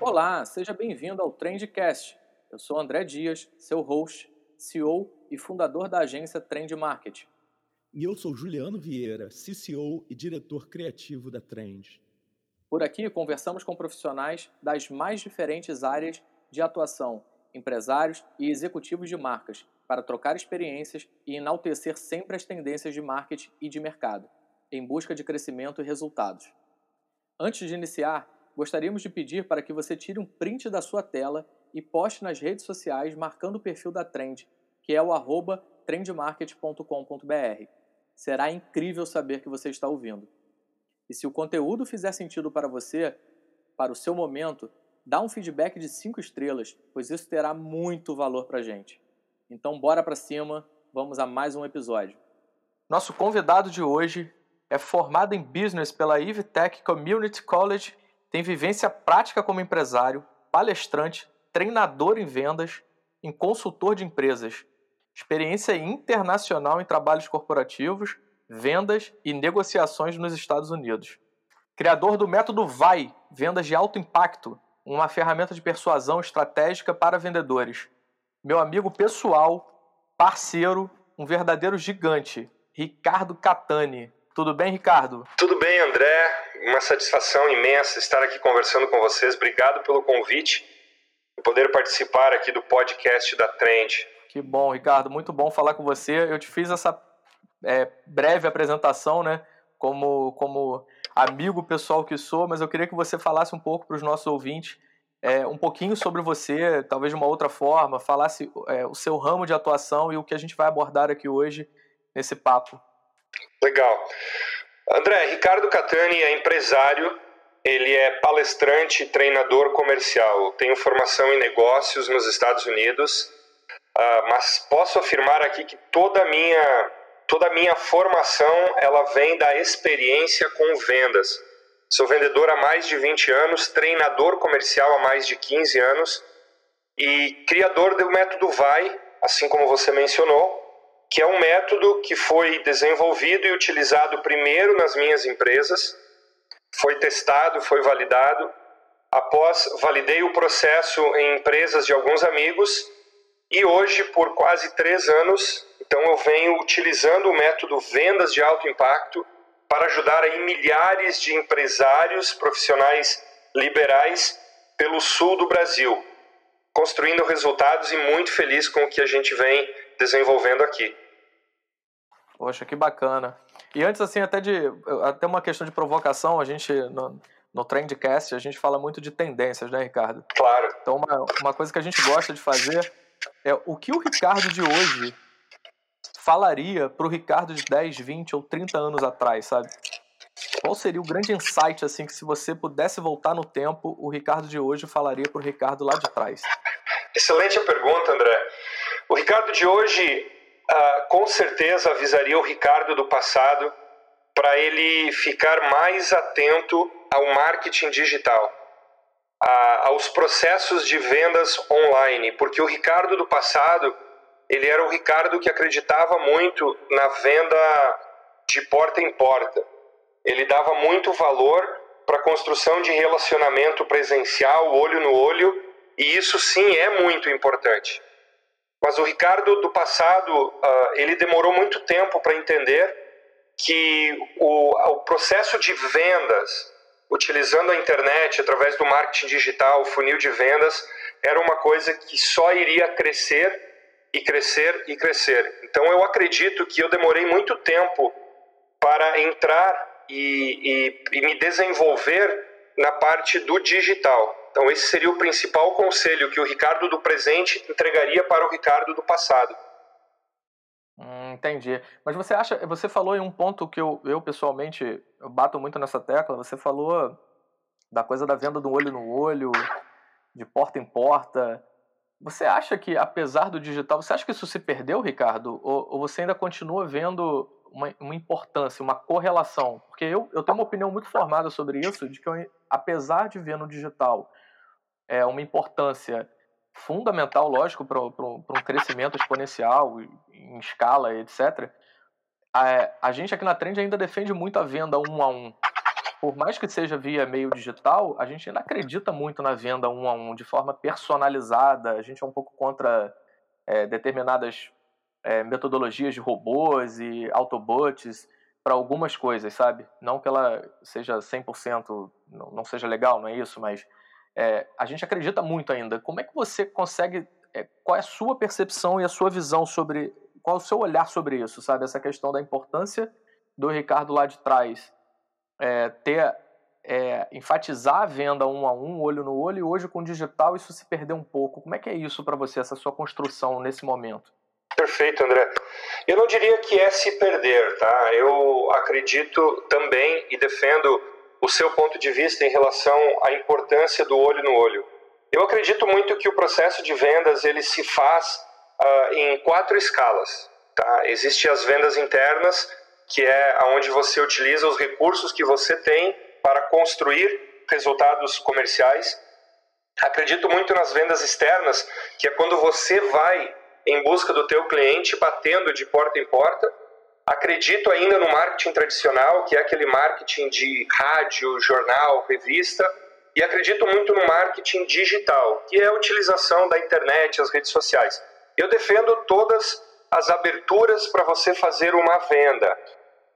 Olá, seja bem-vindo ao Trendcast. Eu sou André Dias, seu host, CEO e fundador da agência Trend Market. E eu sou Juliano Vieira, CCO e diretor criativo da Trend. Por aqui conversamos com profissionais das mais diferentes áreas de atuação, empresários e executivos de marcas, para trocar experiências e enaltecer sempre as tendências de marketing e de mercado, em busca de crescimento e resultados. Antes de iniciar, gostaríamos de pedir para que você tire um print da sua tela e poste nas redes sociais marcando o perfil da Trend, que é o arroba trendmarket.com.br. Será incrível saber que você está ouvindo. E se o conteúdo fizer sentido para você, para o seu momento, dá um feedback de 5 estrelas, pois isso terá muito valor para a gente. Então bora para cima, vamos a mais um episódio. Nosso convidado de hoje é formado em Business pela Tech Community College tem vivência prática como empresário, palestrante, treinador em vendas, em consultor de empresas, experiência internacional em trabalhos corporativos, vendas e negociações nos Estados Unidos. Criador do método VAI, vendas de alto impacto, uma ferramenta de persuasão estratégica para vendedores. Meu amigo pessoal, parceiro, um verdadeiro gigante, Ricardo Catani. Tudo bem, Ricardo? Tudo bem, André uma satisfação imensa estar aqui conversando com vocês. Obrigado pelo convite e poder participar aqui do podcast da Trend. Que bom, Ricardo. Muito bom falar com você. Eu te fiz essa é, breve apresentação, né? Como, como amigo pessoal que sou, mas eu queria que você falasse um pouco para os nossos ouvintes é, um pouquinho sobre você, talvez de uma outra forma, falasse é, o seu ramo de atuação e o que a gente vai abordar aqui hoje nesse papo. Legal. André, Ricardo Catani é empresário, ele é palestrante e treinador comercial. Tenho formação em negócios nos Estados Unidos, uh, mas posso afirmar aqui que toda a minha toda minha formação ela vem da experiência com vendas. Sou vendedor há mais de 20 anos, treinador comercial há mais de 15 anos e criador do método VAI, assim como você mencionou, que é um método que foi desenvolvido e utilizado primeiro nas minhas empresas, foi testado, foi validado. Após, validei o processo em empresas de alguns amigos e hoje, por quase três anos, então eu venho utilizando o método Vendas de Alto Impacto para ajudar aí milhares de empresários profissionais liberais pelo sul do Brasil, construindo resultados e muito feliz com o que a gente vem desenvolvendo aqui. Poxa, que bacana. E antes, assim, até de até uma questão de provocação, a gente no, no Trendcast a gente fala muito de tendências, né, Ricardo? Claro. Então, uma, uma coisa que a gente gosta de fazer é o que o Ricardo de hoje falaria para o Ricardo de 10, 20 ou 30 anos atrás, sabe? Qual seria o grande insight, assim, que se você pudesse voltar no tempo, o Ricardo de hoje falaria para o Ricardo lá de trás? Excelente a pergunta, André. O Ricardo de hoje uh, com certeza avisaria o Ricardo do passado para ele ficar mais atento ao marketing digital, a, aos processos de vendas online, porque o Ricardo do passado ele era o Ricardo que acreditava muito na venda de porta em porta. Ele dava muito valor para a construção de relacionamento presencial, olho no olho, e isso sim é muito importante. Mas o Ricardo do passado, uh, ele demorou muito tempo para entender que o, o processo de vendas, utilizando a internet, através do marketing digital, o funil de vendas, era uma coisa que só iria crescer e crescer e crescer. Então eu acredito que eu demorei muito tempo para entrar e, e, e me desenvolver na parte do digital. Então, esse seria o principal conselho que o Ricardo do presente entregaria para o Ricardo do passado. Hum, entendi. Mas você acha, você falou em um ponto que eu, eu pessoalmente eu bato muito nessa tecla. Você falou da coisa da venda do olho no olho, de porta em porta. Você acha que, apesar do digital, você acha que isso se perdeu, Ricardo? Ou, ou você ainda continua vendo uma, uma, importância, uma correlação? Porque eu, eu tenho uma opinião muito formada sobre isso, de que eu, apesar de ver no digital é, uma importância fundamental, lógico, para um crescimento exponencial em escala, etc. a, a gente aqui na Trend ainda defende muito a venda um a um. Por mais que seja via meio digital, a gente ainda acredita muito na venda um a um, de forma personalizada. A gente é um pouco contra é, determinadas é, metodologias de robôs e autobots para algumas coisas, sabe? Não que ela seja 100%, não, não seja legal, não é isso, mas é, a gente acredita muito ainda. Como é que você consegue, é, qual é a sua percepção e a sua visão sobre, qual é o seu olhar sobre isso, sabe? Essa questão da importância do Ricardo lá de trás é, ter, é, enfatizar a venda um a um, olho no olho, e hoje com o digital isso se perdeu um pouco. Como é que é isso para você, essa sua construção nesse momento? Perfeito, André. Eu não diria que é se perder, tá? Eu acredito também e defendo o seu ponto de vista em relação à importância do olho no olho. Eu acredito muito que o processo de vendas ele se faz uh, em quatro escalas. Tá? Existem as vendas internas, que é onde você utiliza os recursos que você tem para construir resultados comerciais. Acredito muito nas vendas externas, que é quando você vai em busca do teu cliente, batendo de porta em porta. Acredito ainda no marketing tradicional, que é aquele marketing de rádio, jornal, revista, e acredito muito no marketing digital, que é a utilização da internet, as redes sociais. Eu defendo todas as aberturas para você fazer uma venda.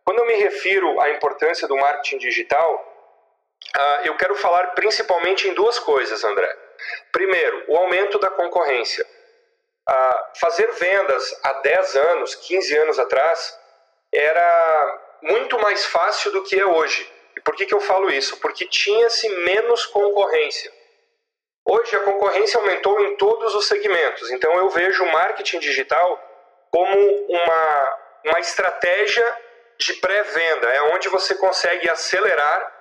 Quando eu me refiro à importância do marketing digital, Uh, eu quero falar principalmente em duas coisas, André. Primeiro, o aumento da concorrência. Ah, fazer vendas há 10 anos, 15 anos atrás, era muito mais fácil do que é hoje. E por que, que eu falo isso? Porque tinha-se menos concorrência. Hoje a concorrência aumentou em todos os segmentos, então eu vejo o marketing digital como uma, uma estratégia de pré-venda, é onde você consegue acelerar,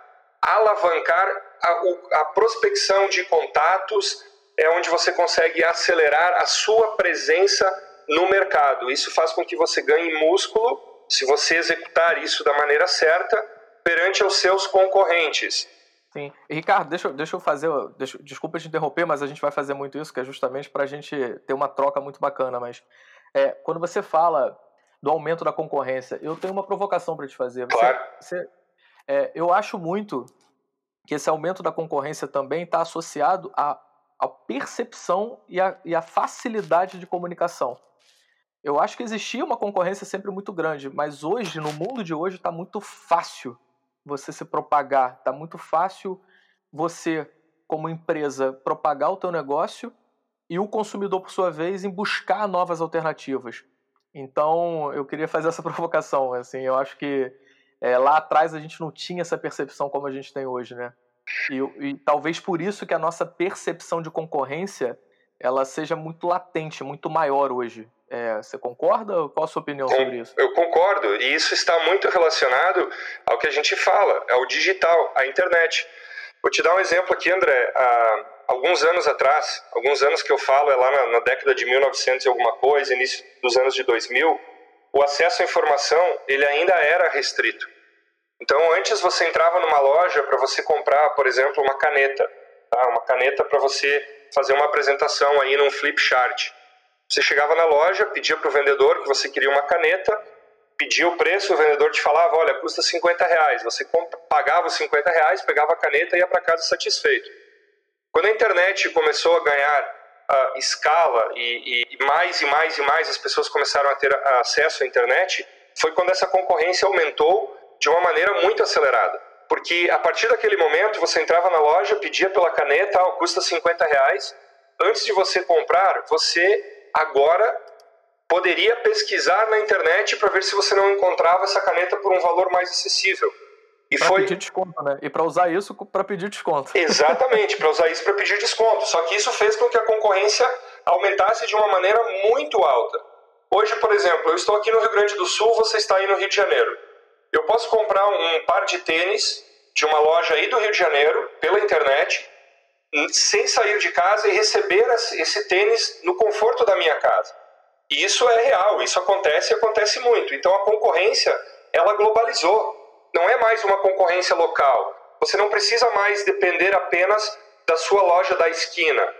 alavancar a, a prospecção de contatos, é onde você consegue acelerar a sua presença no mercado. Isso faz com que você ganhe músculo se você executar isso da maneira certa perante os seus concorrentes. Sim. Ricardo, deixa, deixa eu fazer. Deixa, desculpa te interromper, mas a gente vai fazer muito isso, que é justamente para a gente ter uma troca muito bacana. Mas é, quando você fala do aumento da concorrência, eu tenho uma provocação para te fazer. Você, claro. Você, é, eu acho muito que esse aumento da concorrência também está associado a a percepção e a, e a facilidade de comunicação. Eu acho que existia uma concorrência sempre muito grande, mas hoje, no mundo de hoje, está muito fácil você se propagar, está muito fácil você, como empresa, propagar o teu negócio e o consumidor, por sua vez, em buscar novas alternativas. Então, eu queria fazer essa provocação. Assim, eu acho que é, lá atrás a gente não tinha essa percepção como a gente tem hoje, né? E, e, talvez por isso que a nossa percepção de concorrência ela seja muito latente, muito maior hoje. É, você concorda? Qual a sua opinião sobre isso? Eu concordo, e isso está muito relacionado ao que a gente fala, ao digital, à internet. Vou te dar um exemplo aqui, André. Há alguns anos atrás, alguns anos que eu falo, é lá na, na década de 1900 e alguma coisa, início dos anos de 2000, o acesso à informação ele ainda era restrito. Então, antes você entrava numa loja para você comprar, por exemplo, uma caneta, tá? uma caneta para você fazer uma apresentação aí num flip chart. Você chegava na loja, pedia para o vendedor que você queria uma caneta, pedia o preço, o vendedor te falava, olha, custa 50 reais. Você pagava os 50 reais, pegava a caneta e ia para casa satisfeito. Quando a internet começou a ganhar uh, escala e, e, mais e mais e mais as pessoas começaram a ter acesso à internet, foi quando essa concorrência aumentou de uma maneira muito acelerada. Porque a partir daquele momento você entrava na loja, pedia pela caneta, ah, custa 50 reais. Antes de você comprar, você agora poderia pesquisar na internet para ver se você não encontrava essa caneta por um valor mais acessível. E pra foi... pedir desconto, né? E para usar isso para pedir desconto. Exatamente, para usar isso para pedir desconto. Só que isso fez com que a concorrência aumentasse de uma maneira muito alta. Hoje, por exemplo, eu estou aqui no Rio Grande do Sul, você está aí no Rio de Janeiro. Eu posso comprar um par de tênis de uma loja aí do Rio de Janeiro pela internet, sem sair de casa e receber esse tênis no conforto da minha casa. E isso é real, isso acontece e acontece muito. Então a concorrência, ela globalizou. Não é mais uma concorrência local. Você não precisa mais depender apenas da sua loja da esquina.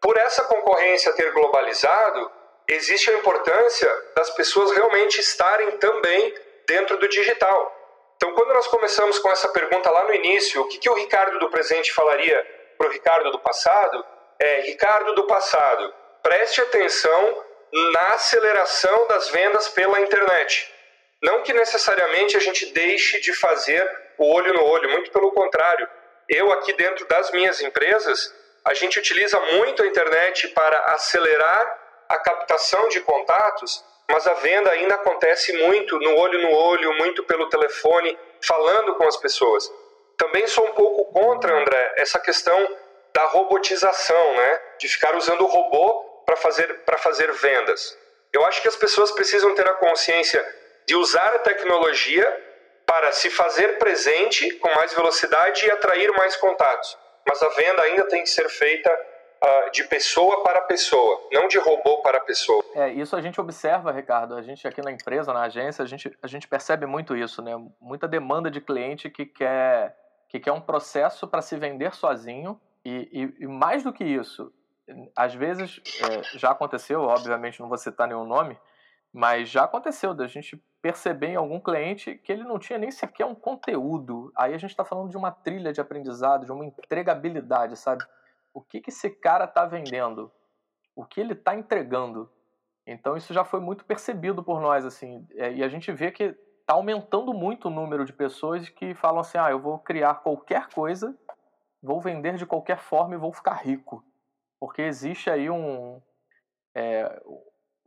Por essa concorrência ter globalizado, existe a importância das pessoas realmente estarem também dentro do digital. Então, quando nós começamos com essa pergunta lá no início, o que, que o Ricardo do presente falaria para o Ricardo do passado? É, Ricardo do passado, preste atenção na aceleração das vendas pela internet. Não que necessariamente a gente deixe de fazer o olho no olho, muito pelo contrário. Eu, aqui dentro das minhas empresas, a gente utiliza muito a internet para acelerar a captação de contatos, mas a venda ainda acontece muito no olho no olho, muito pelo telefone, falando com as pessoas. Também sou um pouco contra, André, essa questão da robotização, né? De ficar usando o robô para fazer, para fazer vendas. Eu acho que as pessoas precisam ter a consciência de usar a tecnologia para se fazer presente com mais velocidade e atrair mais contatos. Mas a venda ainda tem que ser feita uh, de pessoa para pessoa, não de robô para pessoa. É, isso a gente observa, Ricardo. A gente aqui na empresa, na agência, a gente, a gente percebe muito isso, né? Muita demanda de cliente que quer, que quer um processo para se vender sozinho e, e, e mais do que isso, às vezes é, já aconteceu, obviamente não vou citar nenhum nome, mas já aconteceu da gente perceber em algum cliente que ele não tinha nem sequer um conteúdo. Aí a gente está falando de uma trilha de aprendizado, de uma entregabilidade, sabe? O que, que esse cara está vendendo? O que ele está entregando? Então isso já foi muito percebido por nós, assim, é, e a gente vê que está aumentando muito o número de pessoas que falam assim, ah, eu vou criar qualquer coisa, vou vender de qualquer forma e vou ficar rico porque existe aí um, é,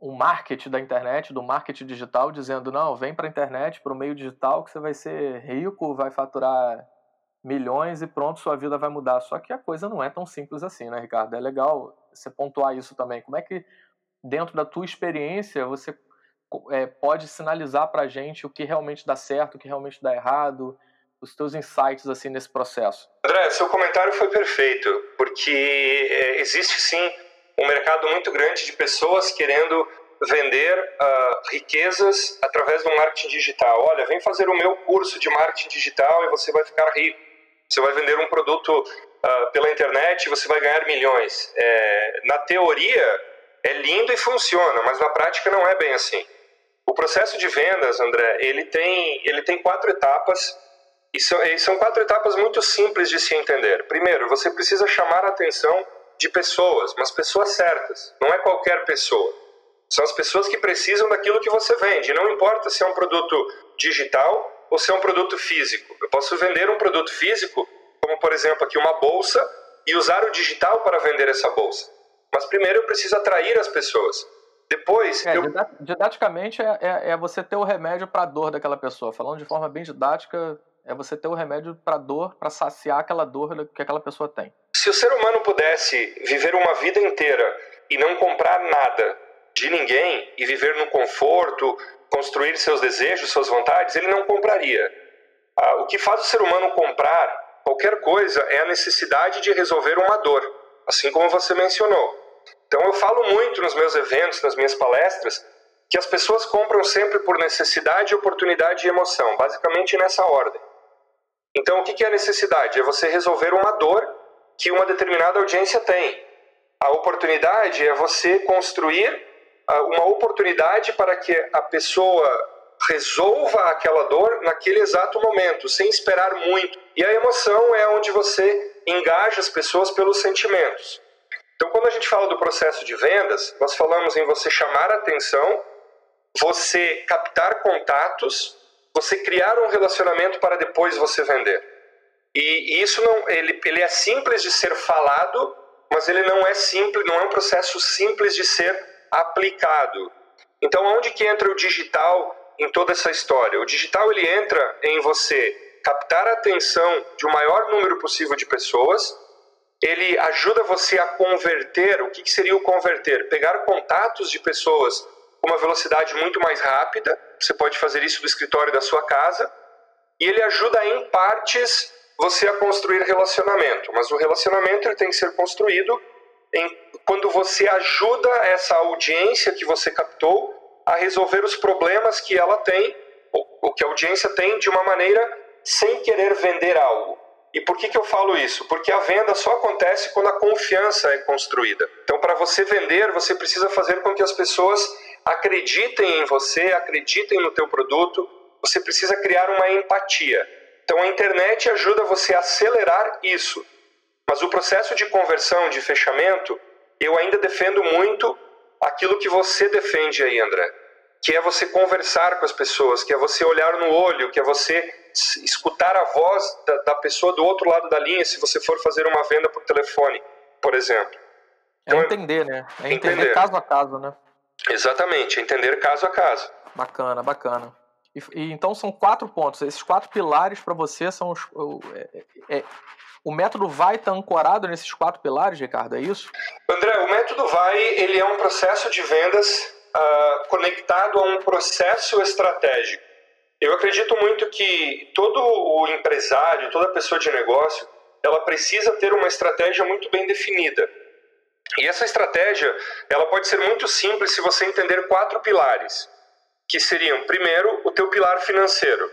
um marketing da internet, do marketing digital, dizendo, não, vem para a internet, para o meio digital, que você vai ser rico, vai faturar milhões e pronto, sua vida vai mudar. Só que a coisa não é tão simples assim, né, Ricardo? É legal você pontuar isso também. Como é que, dentro da tua experiência, você é, pode sinalizar para a gente o que realmente dá certo, o que realmente dá errado, os teus insights assim nesse processo? André, seu comentário foi perfeito, porque é, existe sim um mercado muito grande de pessoas querendo vender uh, riquezas através do marketing digital. Olha, vem fazer o meu curso de marketing digital e você vai ficar rico. Você vai vender um produto uh, pela internet e você vai ganhar milhões. É, na teoria é lindo e funciona, mas na prática não é bem assim. O processo de vendas, André, ele tem, ele tem quatro etapas e são, e são quatro etapas muito simples de se entender. Primeiro, você precisa chamar a atenção de pessoas, mas pessoas certas. Não é qualquer pessoa. São as pessoas que precisam daquilo que você vende. Não importa se é um produto digital ou se é um produto físico. Eu posso vender um produto físico, como por exemplo aqui uma bolsa, e usar o digital para vender essa bolsa. Mas primeiro eu preciso atrair as pessoas. Depois. É, eu... Didaticamente é, é, é você ter o remédio para a dor daquela pessoa. Falando de forma bem didática, é você ter o remédio para dor, para saciar aquela dor que aquela pessoa tem. Se o ser humano pudesse viver uma vida inteira e não comprar nada de ninguém e viver no conforto, construir seus desejos, suas vontades, ele não compraria. Ah, o que faz o ser humano comprar qualquer coisa é a necessidade de resolver uma dor, assim como você mencionou. Então eu falo muito nos meus eventos, nas minhas palestras, que as pessoas compram sempre por necessidade, oportunidade e emoção, basicamente nessa ordem. Então, o que é a necessidade? É você resolver uma dor que uma determinada audiência tem. A oportunidade é você construir ah, uma oportunidade para que a pessoa resolva aquela dor naquele exato momento, sem esperar muito. E a emoção é onde você engaja as pessoas pelos sentimentos. Então, quando a gente fala do processo de vendas, nós falamos em você chamar atenção, você captar contatos você criar um relacionamento para depois você vender. E, isso não, ele, ele é simples de ser falado, mas ele não é simples, não é um processo simples de ser aplicado. Então, onde que entra o digital em toda essa história? O digital ele entra em você captar a atenção de um maior número possível de pessoas. Ele ajuda você a converter. O que seria o converter? Pegar contatos de pessoas com uma velocidade muito mais rápida. Você pode fazer isso do escritório da sua casa. E ele ajuda em partes você a construir relacionamento. Mas o relacionamento ele tem que ser construído em, quando você ajuda essa audiência que você captou a resolver os problemas que ela tem, ou, ou que a audiência tem, de uma maneira sem querer vender algo. E por que, que eu falo isso? Porque a venda só acontece quando a confiança é construída. Então, para você vender, você precisa fazer com que as pessoas acreditem em você, acreditem no teu produto, você precisa criar uma empatia. Então a internet ajuda você a acelerar isso. Mas o processo de conversão, de fechamento, eu ainda defendo muito aquilo que você defende aí, André, que é você conversar com as pessoas, que é você olhar no olho, que é você escutar a voz da, da pessoa do outro lado da linha, se você for fazer uma venda por telefone, por exemplo. É então, é entender, né? É entender, entender caso a caso, né? Exatamente, entender caso a caso. Bacana, bacana. E, e então são quatro pontos. Esses quatro pilares para você são os. O, é, é, o método vai estar tá ancorado nesses quatro pilares, Ricardo, é isso? André, o método vai ele é um processo de vendas uh, conectado a um processo estratégico. Eu acredito muito que todo o empresário, toda pessoa de negócio, ela precisa ter uma estratégia muito bem definida. E essa estratégia, ela pode ser muito simples se você entender quatro pilares, que seriam, primeiro, o teu pilar financeiro.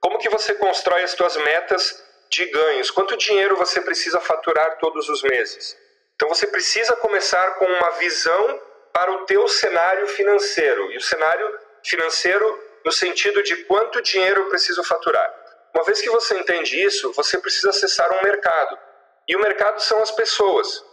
Como que você constrói as tuas metas de ganhos? Quanto dinheiro você precisa faturar todos os meses? Então você precisa começar com uma visão para o teu cenário financeiro. E o cenário financeiro no sentido de quanto dinheiro eu preciso faturar. Uma vez que você entende isso, você precisa acessar um mercado. E o mercado são as pessoas.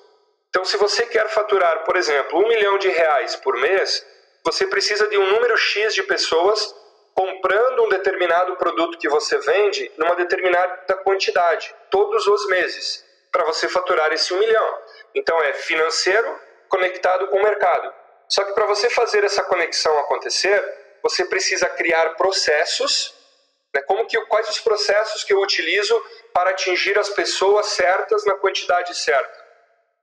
Então, se você quer faturar, por exemplo, um milhão de reais por mês, você precisa de um número X de pessoas comprando um determinado produto que você vende numa determinada quantidade, todos os meses, para você faturar esse um milhão. Então, é financeiro conectado com o mercado. Só que para você fazer essa conexão acontecer, você precisa criar processos. Né? Como que, quais os processos que eu utilizo para atingir as pessoas certas na quantidade certa?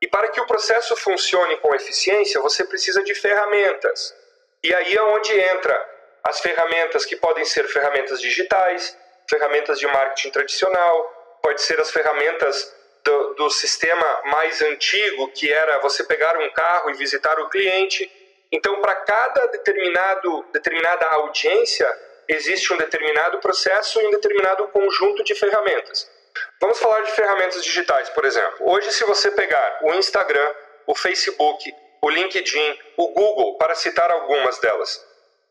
E para que o processo funcione com eficiência, você precisa de ferramentas. E aí é onde entra as ferramentas que podem ser ferramentas digitais, ferramentas de marketing tradicional, pode ser as ferramentas do, do sistema mais antigo, que era você pegar um carro e visitar o cliente. Então, para cada determinado, determinada audiência, existe um determinado processo e um determinado conjunto de ferramentas. Vamos falar de ferramentas digitais, por exemplo. Hoje, se você pegar o Instagram, o Facebook, o LinkedIn, o Google, para citar algumas delas,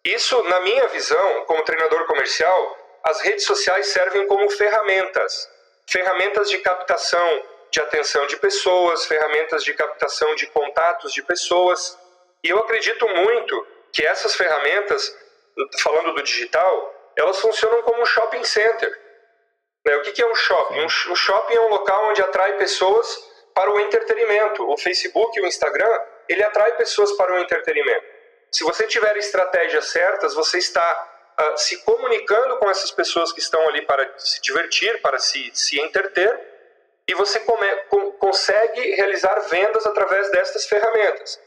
isso, na minha visão, como treinador comercial, as redes sociais servem como ferramentas ferramentas de captação de atenção de pessoas, ferramentas de captação de contatos de pessoas. E eu acredito muito que essas ferramentas, falando do digital, elas funcionam como um shopping center. Né? O que é um shopping? Um shopping é um local onde atrai pessoas para o entretenimento. O Facebook e o Instagram, ele atrai pessoas para o entretenimento. Se você tiver estratégias certas, você está uh, se comunicando com essas pessoas que estão ali para se divertir, para se, se entreter, e você come, com, consegue realizar vendas através destas ferramentas.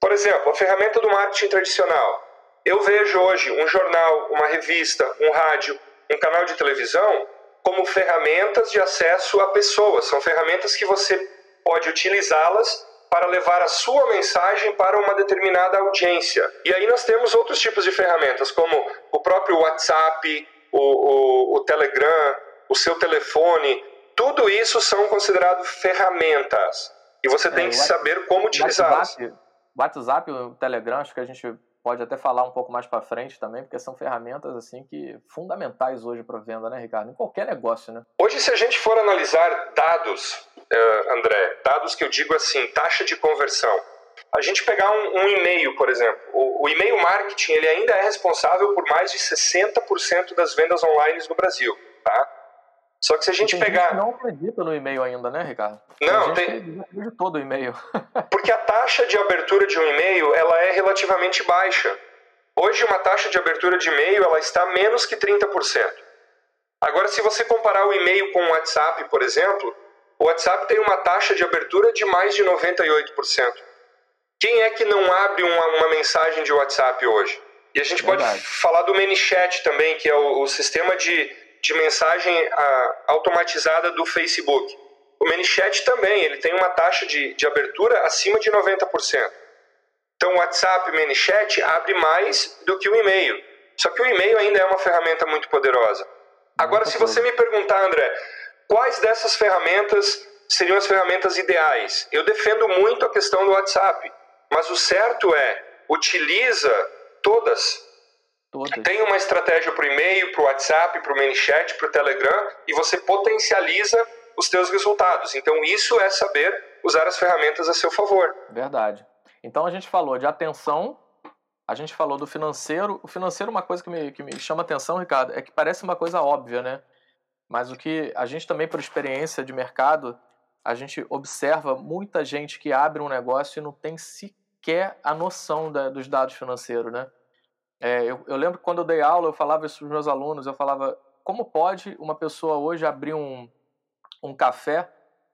Por exemplo, a ferramenta do marketing tradicional. Eu vejo hoje um jornal, uma revista, um rádio, um canal de televisão como ferramentas de acesso a pessoas. São ferramentas que você pode utilizá-las para levar a sua mensagem para uma determinada audiência. E aí nós temos outros tipos de ferramentas, como o próprio WhatsApp, o, o, o Telegram, o seu telefone. Tudo isso são considerados ferramentas. E você tem é, que saber como utilizá-las. WhatsApp, WhatsApp, o Telegram, acho que a gente pode até falar um pouco mais para frente também, porque são ferramentas assim que fundamentais hoje para venda, né, Ricardo? Em qualquer negócio, né? Hoje, se a gente for analisar dados, uh, André, dados que eu digo assim, taxa de conversão, a gente pegar um, um e-mail, por exemplo, o, o e-mail marketing ele ainda é responsável por mais de 60% das vendas online no Brasil, tá? Só que se a gente pegar. Gente não acredita no e-mail ainda, né, Ricardo? Não, tem. tem... todo o e-mail. Porque a taxa de abertura de um e-mail ela é relativamente baixa. Hoje, uma taxa de abertura de e-mail ela está menos que 30%. Agora, se você comparar o e-mail com o WhatsApp, por exemplo, o WhatsApp tem uma taxa de abertura de mais de 98%. Quem é que não abre uma, uma mensagem de WhatsApp hoje? E a gente Verdade. pode falar do ManyChat também, que é o, o sistema de de mensagem a, automatizada do Facebook. O ManyChat também, ele tem uma taxa de, de abertura acima de 90%. Então o WhatsApp e ManyChat abre mais do que o e-mail. Só que o e-mail ainda é uma ferramenta muito poderosa. Agora, se você me perguntar, André, quais dessas ferramentas seriam as ferramentas ideais? Eu defendo muito a questão do WhatsApp, mas o certo é utiliza todas Todas. Tem uma estratégia para o e-mail, para o WhatsApp, para o ManyChat, para o Telegram e você potencializa os teus resultados. Então isso é saber usar as ferramentas a seu favor. Verdade. Então a gente falou de atenção, a gente falou do financeiro. O financeiro, uma coisa que me, que me chama atenção, Ricardo, é que parece uma coisa óbvia, né? Mas o que a gente também, por experiência de mercado, a gente observa muita gente que abre um negócio e não tem sequer a noção da, dos dados financeiros, né? É, eu, eu, lembro que quando eu dei aula, eu falava isso para os meus alunos, eu falava, como pode uma pessoa hoje abrir um, um café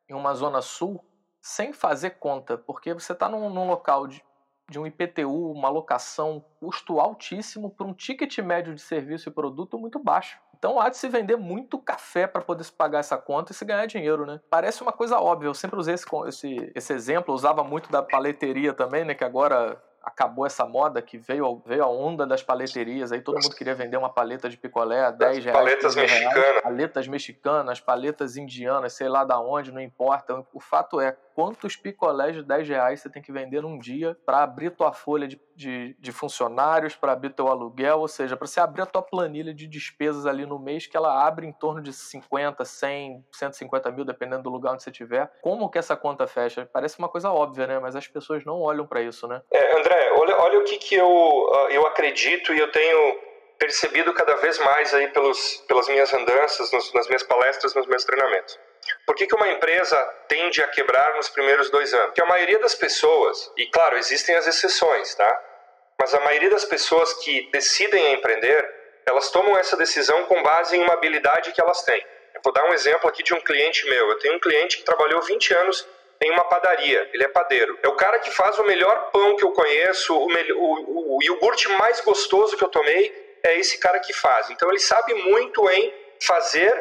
em uma zona sul sem fazer conta, porque você está num, num, local de, de um IPTU, uma locação, custo altíssimo para um ticket médio de serviço e produto muito baixo. Então há de se vender muito café para poder se pagar essa conta e se ganhar dinheiro, né? Parece uma coisa óbvia. Eu sempre usei esse, esse, esse exemplo, usava muito da paleteria também, né? Que agora acabou essa moda que veio, veio a onda das paleterias, aí todo mundo queria vender uma paleta de picolé a 10 reais. Paletas mexicanas. Paletas mexicanas, paletas indianas, sei lá da onde, não importa. O fato é, quantos picolés de 10 reais você tem que vender num dia para abrir tua folha de, de, de funcionários, para abrir teu aluguel, ou seja, para você abrir a tua planilha de despesas ali no mês, que ela abre em torno de 50, 100, 150 mil, dependendo do lugar onde você estiver. Como que essa conta fecha? Parece uma coisa óbvia, né? Mas as pessoas não olham para isso, né? É, André, olha, olha o que, que eu, ah, eu acredito e eu tenho percebido cada vez mais aí pelos, pelas minhas andanças, nos, nas minhas palestras, nos meus treinamentos. Por que, que uma empresa tende a quebrar nos primeiros dois anos? Porque a maioria das pessoas, e claro, existem as exceções, tá? Mas a maioria das pessoas que decidem empreender, elas tomam essa decisão com base em uma habilidade que elas têm. Eu vou dar um exemplo aqui de um cliente meu. Eu tenho um cliente que trabalhou 20 anos em uma padaria, ele é padeiro. É o cara que faz o melhor pão que eu conheço, o, o, o iogurte mais gostoso que eu tomei, é esse cara que faz. Então ele sabe muito em fazer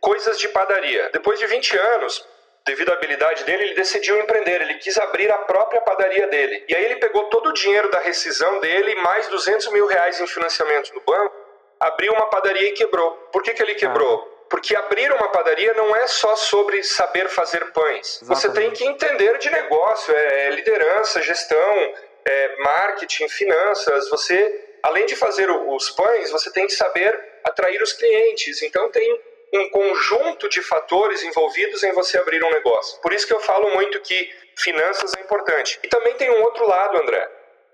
coisas de padaria. Depois de 20 anos, devido à habilidade dele, ele decidiu empreender. Ele quis abrir a própria padaria dele. E aí ele pegou todo o dinheiro da rescisão dele, mais 200 mil reais em financiamento no banco, abriu uma padaria e quebrou. Por que, que ele quebrou? Porque abrir uma padaria não é só sobre saber fazer pães. Exatamente. Você tem que entender de negócio, é, é liderança, gestão, é marketing, finanças. Você, além de fazer os pães, você tem que saber atrair os clientes. Então tem um conjunto de fatores envolvidos em você abrir um negócio. Por isso que eu falo muito que finanças é importante. E também tem um outro lado, André.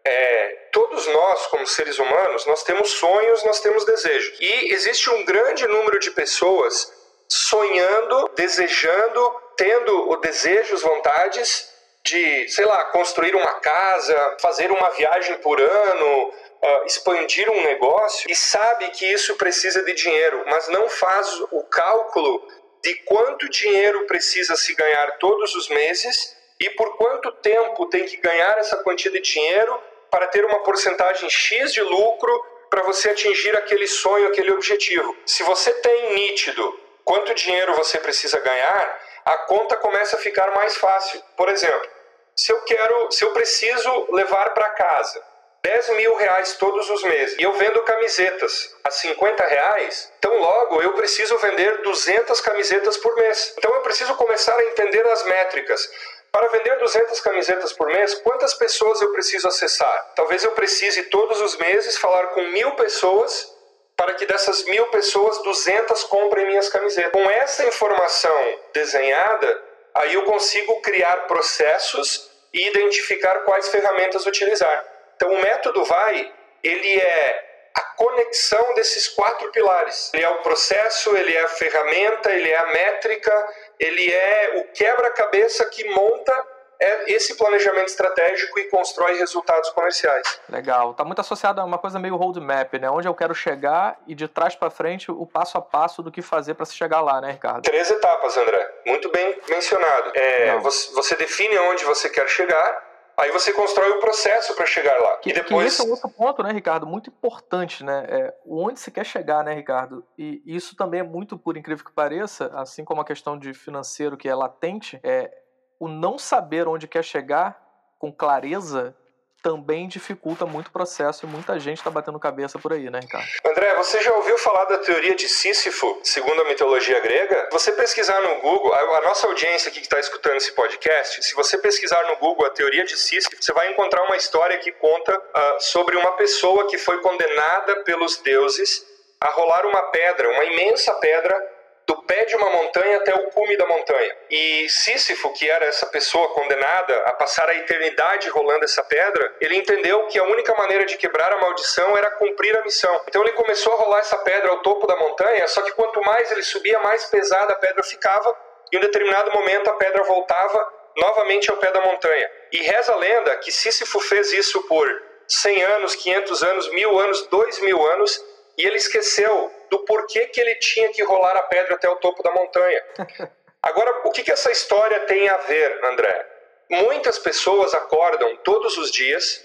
É, todos nós, como seres humanos, nós temos sonhos, nós temos desejos. E existe um grande número de pessoas sonhando, desejando, tendo o desejos, vontades de, sei lá, construir uma casa, fazer uma viagem por ano, uh, expandir um negócio e sabe que isso precisa de dinheiro, mas não faz o cálculo de quanto dinheiro precisa se ganhar todos os meses e por quanto tempo tem que ganhar essa quantia de dinheiro para ter uma porcentagem X de lucro para você atingir aquele sonho, aquele objetivo. Se você tem nítido quanto dinheiro você precisa ganhar, a conta começa a ficar mais fácil. Por exemplo, se eu quero, se eu preciso levar para casa 10 mil reais todos os meses e eu vendo camisetas a 50 reais, então logo eu preciso vender 200 camisetas por mês. Então eu preciso começar a entender as métricas. Para vender 200 camisetas por mês, quantas pessoas eu preciso acessar? Talvez eu precise todos os meses falar com mil pessoas para que dessas mil pessoas, 200 comprem minhas camisetas. Com essa informação desenhada, aí eu consigo criar processos e identificar quais ferramentas utilizar. Então o método vai, ele é a conexão desses quatro pilares. Ele é o processo, ele é a ferramenta, ele é a métrica, ele é o quebra-cabeça que monta é esse planejamento estratégico e constrói resultados comerciais. Legal. Está muito associado a uma coisa meio roadmap, né? Onde eu quero chegar e de trás para frente o passo a passo do que fazer para se chegar lá, né, Ricardo? Três etapas, André. Muito bem mencionado. É, você, você define onde você quer chegar, Aí você constrói o processo para chegar lá. Que, e depois... esse é outro ponto, né, Ricardo? Muito importante, né? É, onde você quer chegar, né, Ricardo? E isso também é muito, por incrível que pareça, assim como a questão de financeiro que é latente, é o não saber onde quer chegar com clareza também dificulta muito o processo e muita gente está batendo cabeça por aí, né, Ricardo? André, você já ouviu falar da teoria de Sísifo, segundo a mitologia grega? Você pesquisar no Google, a, nossa audiência aqui que está escutando esse podcast, se você pesquisar no Google a teoria de Sísifo, você vai encontrar uma história que conta uh, sobre uma pessoa que foi condenada pelos deuses a rolar uma pedra, uma imensa pedra pé de uma montanha até o cume da montanha. E Sísifo, que era essa pessoa condenada a passar a eternidade rolando essa pedra, ele entendeu que a única maneira de quebrar a maldição era cumprir a missão. Então ele começou a rolar essa pedra ao topo da montanha, só que quanto mais ele subia, mais pesada a pedra ficava, e em um determinado momento a pedra voltava novamente ao pé da montanha. E reza a lenda que Sísifo fez isso por 100 anos, 500 anos, mil anos, dois mil anos, e ele esqueceu do porquê que ele tinha que rolar a pedra até o topo da montanha. Agora, o que, que essa história tem a ver, André? Muitas pessoas acordam todos os dias,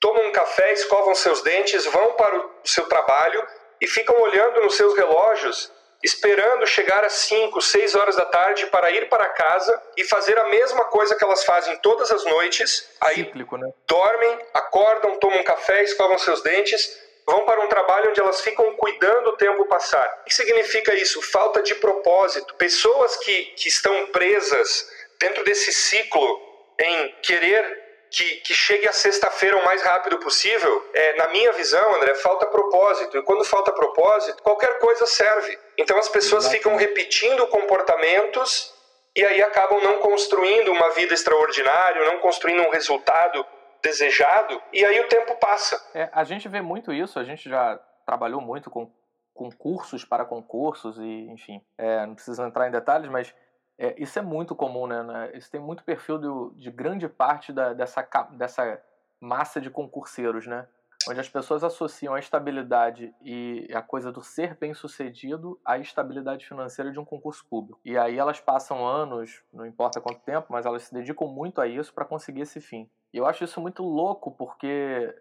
tomam um café, escovam seus dentes, vão para o seu trabalho e ficam olhando nos seus relógios, esperando chegar às 5, 6 horas da tarde para ir para casa e fazer a mesma coisa que elas fazem todas as noites. Aí Cíclico, né? dormem, acordam, tomam um café, escovam seus dentes vão para um trabalho onde elas ficam cuidando o tempo passar. O que significa isso? Falta de propósito. Pessoas que, que estão presas dentro desse ciclo em querer que, que chegue a sexta-feira o mais rápido possível, é, na minha visão, André, falta propósito. E quando falta propósito, qualquer coisa serve. Então as pessoas ficam repetindo comportamentos e aí acabam não construindo uma vida extraordinária, não construindo um resultado desejado, e aí o tempo passa. É, a gente vê muito isso, a gente já trabalhou muito com concursos para concursos, e enfim, é, não precisa entrar em detalhes, mas é, isso é muito comum, né, né? Isso tem muito perfil do, de grande parte da, dessa, dessa massa de concurseiros, né? Onde as pessoas associam a estabilidade e a coisa do ser bem sucedido à estabilidade financeira de um concurso público. E aí elas passam anos, não importa quanto tempo, mas elas se dedicam muito a isso para conseguir esse fim. E eu acho isso muito louco, porque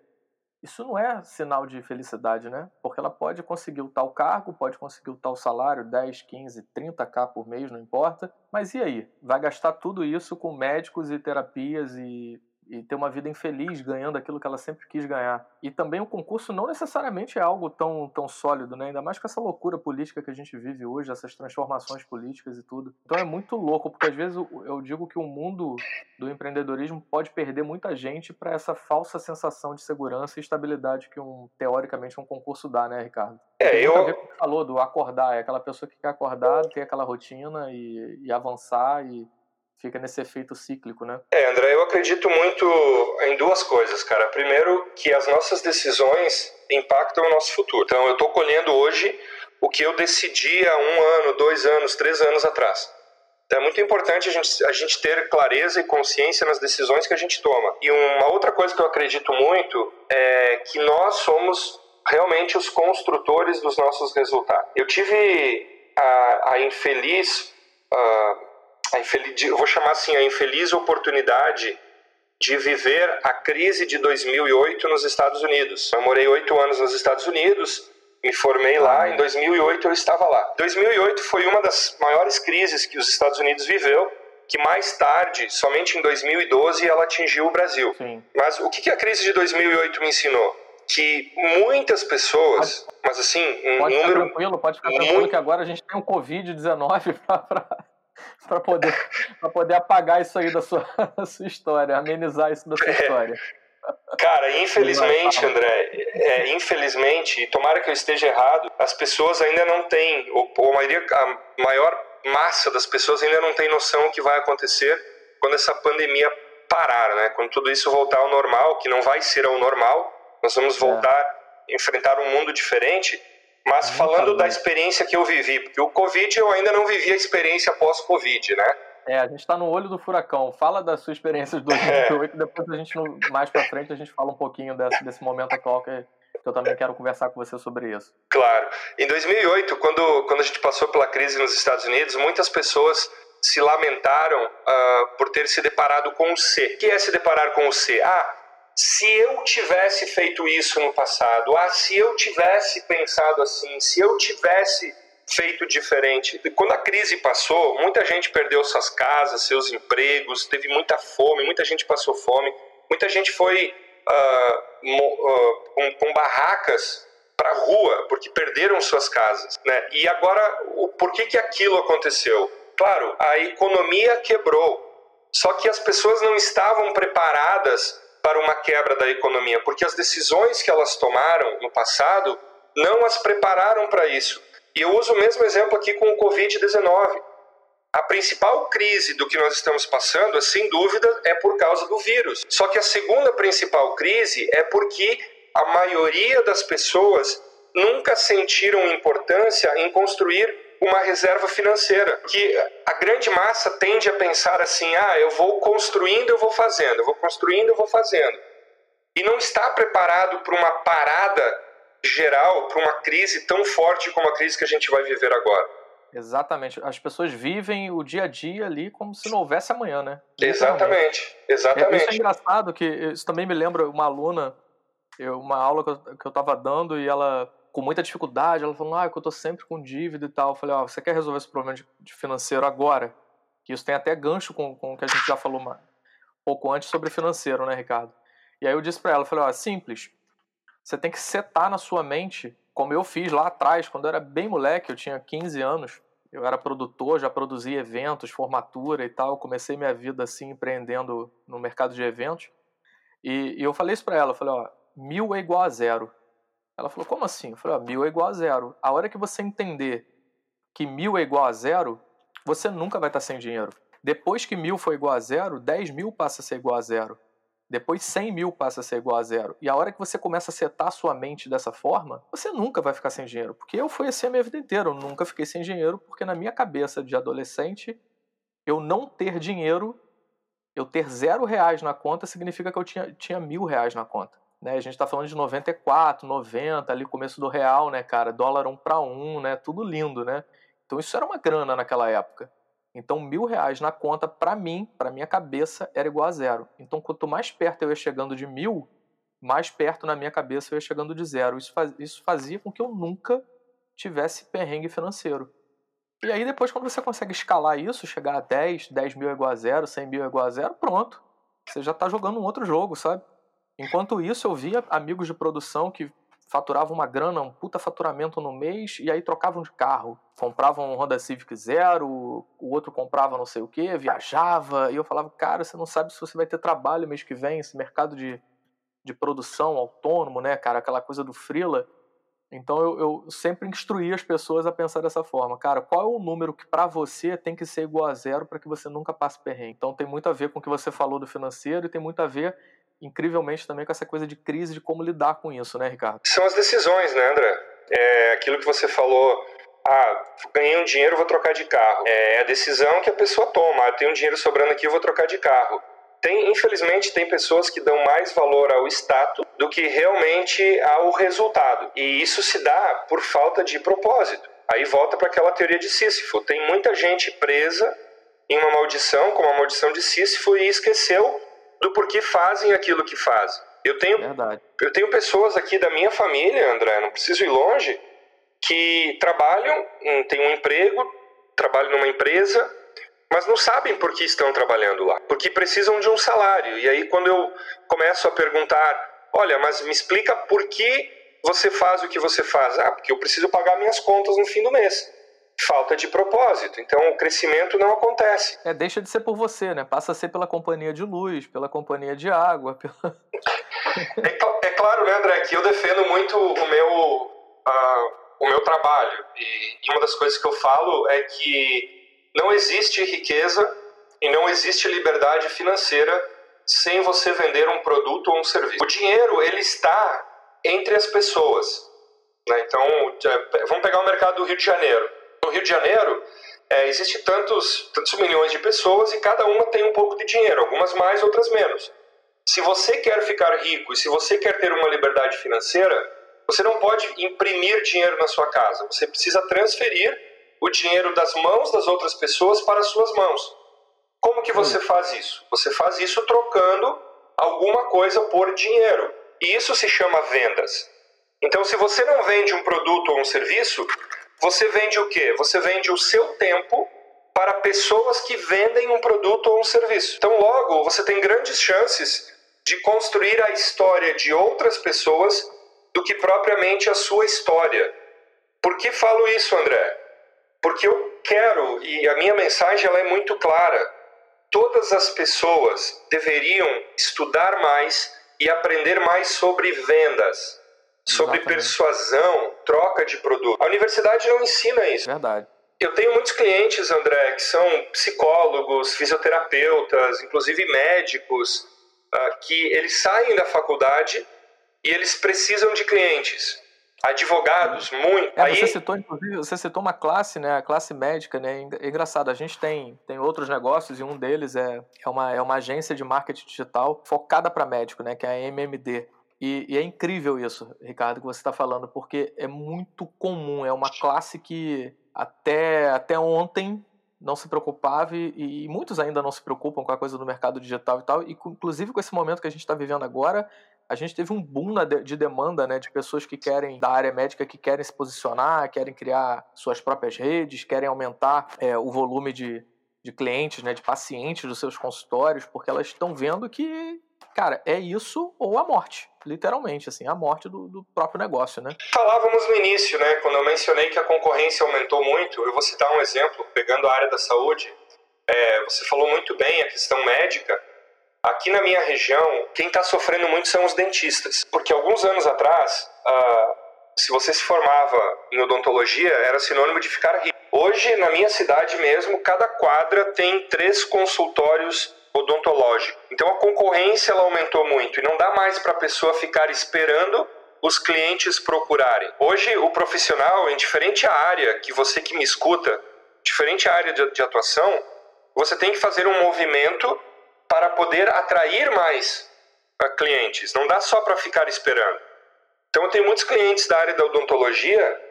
isso não é sinal de felicidade, né? Porque ela pode conseguir o tal cargo, pode conseguir o tal salário, 10, 15, 30k por mês, não importa. Mas e aí? Vai gastar tudo isso com médicos e terapias e e ter uma vida infeliz ganhando aquilo que ela sempre quis ganhar. E também o concurso não necessariamente é algo tão, tão sólido, né? ainda mais com essa loucura política que a gente vive hoje, essas transformações políticas e tudo. Então é muito louco, porque às vezes eu digo que o mundo do empreendedorismo pode perder muita gente para essa falsa sensação de segurança e estabilidade que um teoricamente um concurso dá, né, Ricardo? É, eu falou do acordar, é aquela pessoa que quer acordar, ter aquela rotina e, e avançar e fica nesse efeito cíclico, né? É, André, eu acredito muito em duas coisas, cara. Primeiro, que as nossas decisões impactam o nosso futuro. Então, eu estou colhendo hoje o que eu decidi há um ano, dois anos, três anos atrás. Então, é muito importante a gente, a gente ter clareza e consciência nas decisões que a gente toma. E uma outra coisa que eu acredito muito é que nós somos realmente os construtores dos nossos resultados. Eu tive a, a infeliz uh, a infeliz, eu vou chamar assim, a infeliz oportunidade de viver a crise de 2008 nos Estados Unidos. Eu morei oito anos nos Estados Unidos, me formei lá, em 2008 eu estava lá. 2008 foi uma das maiores crises que os Estados Unidos viveu, que mais tarde, somente em 2012, ela atingiu o Brasil. Sim. Mas o que a crise de 2008 me ensinou? Que muitas pessoas, pode, mas assim, um pode número. Ficar tranquilo, pode ficar tranquilo muito... que agora a gente tem um Covid-19 para para poder, poder apagar isso aí da sua, da sua história, amenizar isso da sua é. história. Cara, infelizmente, André, é, infelizmente, e tomara que eu esteja errado, as pessoas ainda não têm, ou, ou a, maioria, a maior massa das pessoas ainda não tem noção do que vai acontecer quando essa pandemia parar, né? Quando tudo isso voltar ao normal, que não vai ser ao normal, nós vamos é. voltar a enfrentar um mundo diferente. Mas falando da experiência que eu vivi, porque o Covid eu ainda não vivi a experiência pós-Covid, né? É, a gente está no olho do furacão. Fala da sua experiência de 2008, é. depois a gente, mais para frente, a gente fala um pouquinho desse, desse momento atual que, que eu também quero conversar com você sobre isso. Claro. Em 2008, quando, quando a gente passou pela crise nos Estados Unidos, muitas pessoas se lamentaram uh, por ter se deparado com o C. O que é se deparar com o C? Ah, se eu tivesse feito isso no passado, ah, se eu tivesse pensado assim, se eu tivesse feito diferente. Quando a crise passou, muita gente perdeu suas casas, seus empregos, teve muita fome, muita gente passou fome, muita gente foi uh, uh, com, com barracas para rua porque perderam suas casas, né? E agora, o, por que que aquilo aconteceu? Claro, a economia quebrou, só que as pessoas não estavam preparadas para uma quebra da economia, porque as decisões que elas tomaram no passado não as prepararam para isso. E eu uso o mesmo exemplo aqui com o Covid-19. A principal crise do que nós estamos passando, sem dúvida, é por causa do vírus. Só que a segunda principal crise é porque a maioria das pessoas nunca sentiram importância em construir uma reserva financeira. Que a grande massa tende a pensar assim: ah, eu vou construindo, eu vou fazendo, eu vou construindo, eu vou fazendo. E não está preparado para uma parada geral, para uma crise tão forte como a crise que a gente vai viver agora. Exatamente. As pessoas vivem o dia a dia ali como se não houvesse amanhã, né? Exatamente. Exatamente. É, isso é engraçado que isso também me lembra uma aluna, eu, uma aula que eu estava dando e ela com muita dificuldade, ela falou, ah, eu tô sempre com dívida e tal. Eu falei, ó, oh, você quer resolver esse problema de, de financeiro agora? Que isso tem até gancho com, com o que a gente já falou um pouco antes sobre financeiro, né, Ricardo? E aí eu disse para ela, falei, ó, oh, simples. Você tem que setar na sua mente, como eu fiz lá atrás, quando eu era bem moleque, eu tinha 15 anos, eu era produtor, já produzia eventos, formatura e tal. Comecei minha vida assim, empreendendo no mercado de eventos. E, e eu falei isso para ela, eu falei, ó, mil é igual a zero. Ela falou, como assim? Eu falei, ah, mil é igual a zero. A hora que você entender que mil é igual a zero, você nunca vai estar sem dinheiro. Depois que mil for igual a zero, dez mil passa a ser igual a zero. Depois cem mil passa a ser igual a zero. E a hora que você começa a setar sua mente dessa forma, você nunca vai ficar sem dinheiro. Porque eu fui assim a minha vida inteira. Eu nunca fiquei sem dinheiro, porque na minha cabeça de adolescente, eu não ter dinheiro, eu ter zero reais na conta, significa que eu tinha, tinha mil reais na conta. Né? A gente está falando de 94, 90, ali começo do real, né, cara? Dólar um para um, né? Tudo lindo, né? Então isso era uma grana naquela época. Então mil reais na conta, para mim, para minha cabeça, era igual a zero. Então quanto mais perto eu ia chegando de mil, mais perto na minha cabeça eu ia chegando de zero. Isso, faz, isso fazia com que eu nunca tivesse perrengue financeiro. E aí depois quando você consegue escalar isso, chegar a 10, 10 mil é igual a zero, 100 mil é igual a zero, pronto. Você já está jogando um outro jogo, sabe? Enquanto isso, eu via amigos de produção que faturavam uma grana, um puta faturamento no mês, e aí trocavam de carro. Compravam um Honda Civic Zero, o outro comprava não sei o que, viajava, e eu falava, cara, você não sabe se você vai ter trabalho mês que vem, esse mercado de, de produção autônomo, né, cara, aquela coisa do freela. Então eu, eu sempre instruía as pessoas a pensar dessa forma, cara, qual é o número que para você tem que ser igual a zero para que você nunca passe perrengue? Então tem muito a ver com o que você falou do financeiro e tem muito a ver incrivelmente também com essa coisa de crise, de como lidar com isso, né, Ricardo? São as decisões, né, André? É aquilo que você falou, ah, ganhei um dinheiro, vou trocar de carro. É a decisão que a pessoa toma, ah, tenho um dinheiro sobrando aqui, vou trocar de carro. Tem, infelizmente, tem pessoas que dão mais valor ao status do que realmente ao resultado. E isso se dá por falta de propósito. Aí volta para aquela teoria de Sísifo. Tem muita gente presa em uma maldição, como a maldição de Sísifo, e esqueceu do porquê fazem aquilo que fazem. Eu tenho, Verdade. eu tenho pessoas aqui da minha família, André, não preciso ir longe, que trabalham, hum, têm um emprego, trabalham numa empresa, mas não sabem por que estão trabalhando lá, porque precisam de um salário. E aí, quando eu começo a perguntar, olha, mas me explica por que você faz o que você faz? Ah, porque eu preciso pagar minhas contas no fim do mês falta de propósito. Então o crescimento não acontece. É, deixa de ser por você, né? Passa a ser pela companhia de luz, pela companhia de água. Pela... é, é, claro, né, André, que eu defendo muito o meu, uh, o meu trabalho. E, e uma das coisas que eu falo é que não existe riqueza e não existe liberdade financeira sem você vender um produto ou um serviço. O dinheiro, ele está entre as pessoas. Né? Então, vamos pegar o mercado do Rio de Janeiro. Rio de Janeiro, é, existe tantos, tantos milhões de pessoas e cada uma tem um pouco de dinheiro, algumas mais, outras menos. Se você quer ficar rico e se você quer ter uma liberdade financeira, você não pode imprimir dinheiro na sua casa. Você precisa transferir o dinheiro das mãos das outras pessoas para as suas mãos. Como que você hum. faz isso? Você faz isso trocando alguma coisa por dinheiro. E isso se chama vendas. Então, se você não vende um produto ou um serviço, você vende o quê? Você vende o seu tempo para pessoas que vendem um produto ou um serviço. Então, logo, você tem grandes chances de construir a história de outras pessoas do que propriamente a sua história. Por que falo isso, André? Porque eu quero, e a minha mensagem ela é muito clara, todas as pessoas deveriam estudar mais e aprender mais sobre vendas, sobre Exatamente. persuasão, troca de produto. A universidade não ensina isso. Verdade. Eu tenho muitos clientes, André, que são psicólogos, fisioterapeutas, inclusive médicos, uh, que eles saem da faculdade e eles precisam de clientes. Advogados, muito. É, Aí... Você citou, inclusive, você citou uma classe, né? A classe médica, né? É engraçado, a gente tem, tem outros negócios e um deles é, é, uma, é uma agência de marketing digital focada para médico, né? Que é a MMD. E, e, é incrível isso, Ricardo, que você está falando, porque é muito comum, é uma classe que até, até ontem não se preocupava e, e, muitos ainda não se preocupam com a coisa do mercado digital e tal, e inclusive com esse momento que a gente está vivendo agora, a gente teve um boom de demanda né, de pessoas que querem, da área médica, que querem se posicionar, querem criar suas próprias redes, querem aumentar é, o volume de, de clientes, né, de pacientes dos seus consultórios, porque elas estão vendo que, cara, é isso ou a morte, literalmente, assim, a morte do, do, próprio negócio, né? Falávamos no início, né, quando eu mencionei que a concorrência aumentou muito, eu vou citar um exemplo, pegando a área da saúde, é, você falou muito bem a questão médica, Aqui na minha região, quem está sofrendo muito são os dentistas, porque alguns anos atrás, se você se formava em odontologia, era sinônimo de ficar rico. Hoje, na minha cidade mesmo, cada quadra tem três consultórios odontológicos. Então a concorrência ela aumentou muito e não dá mais para a pessoa ficar esperando os clientes procurarem. Hoje, o profissional, em diferente área que você que me escuta, diferente área de, de atuação, você tem que fazer um movimento para poder atrair mais ah, clientes. Não dá só para ficar esperando. Então, eu tenho muitos clientes da área da odontologia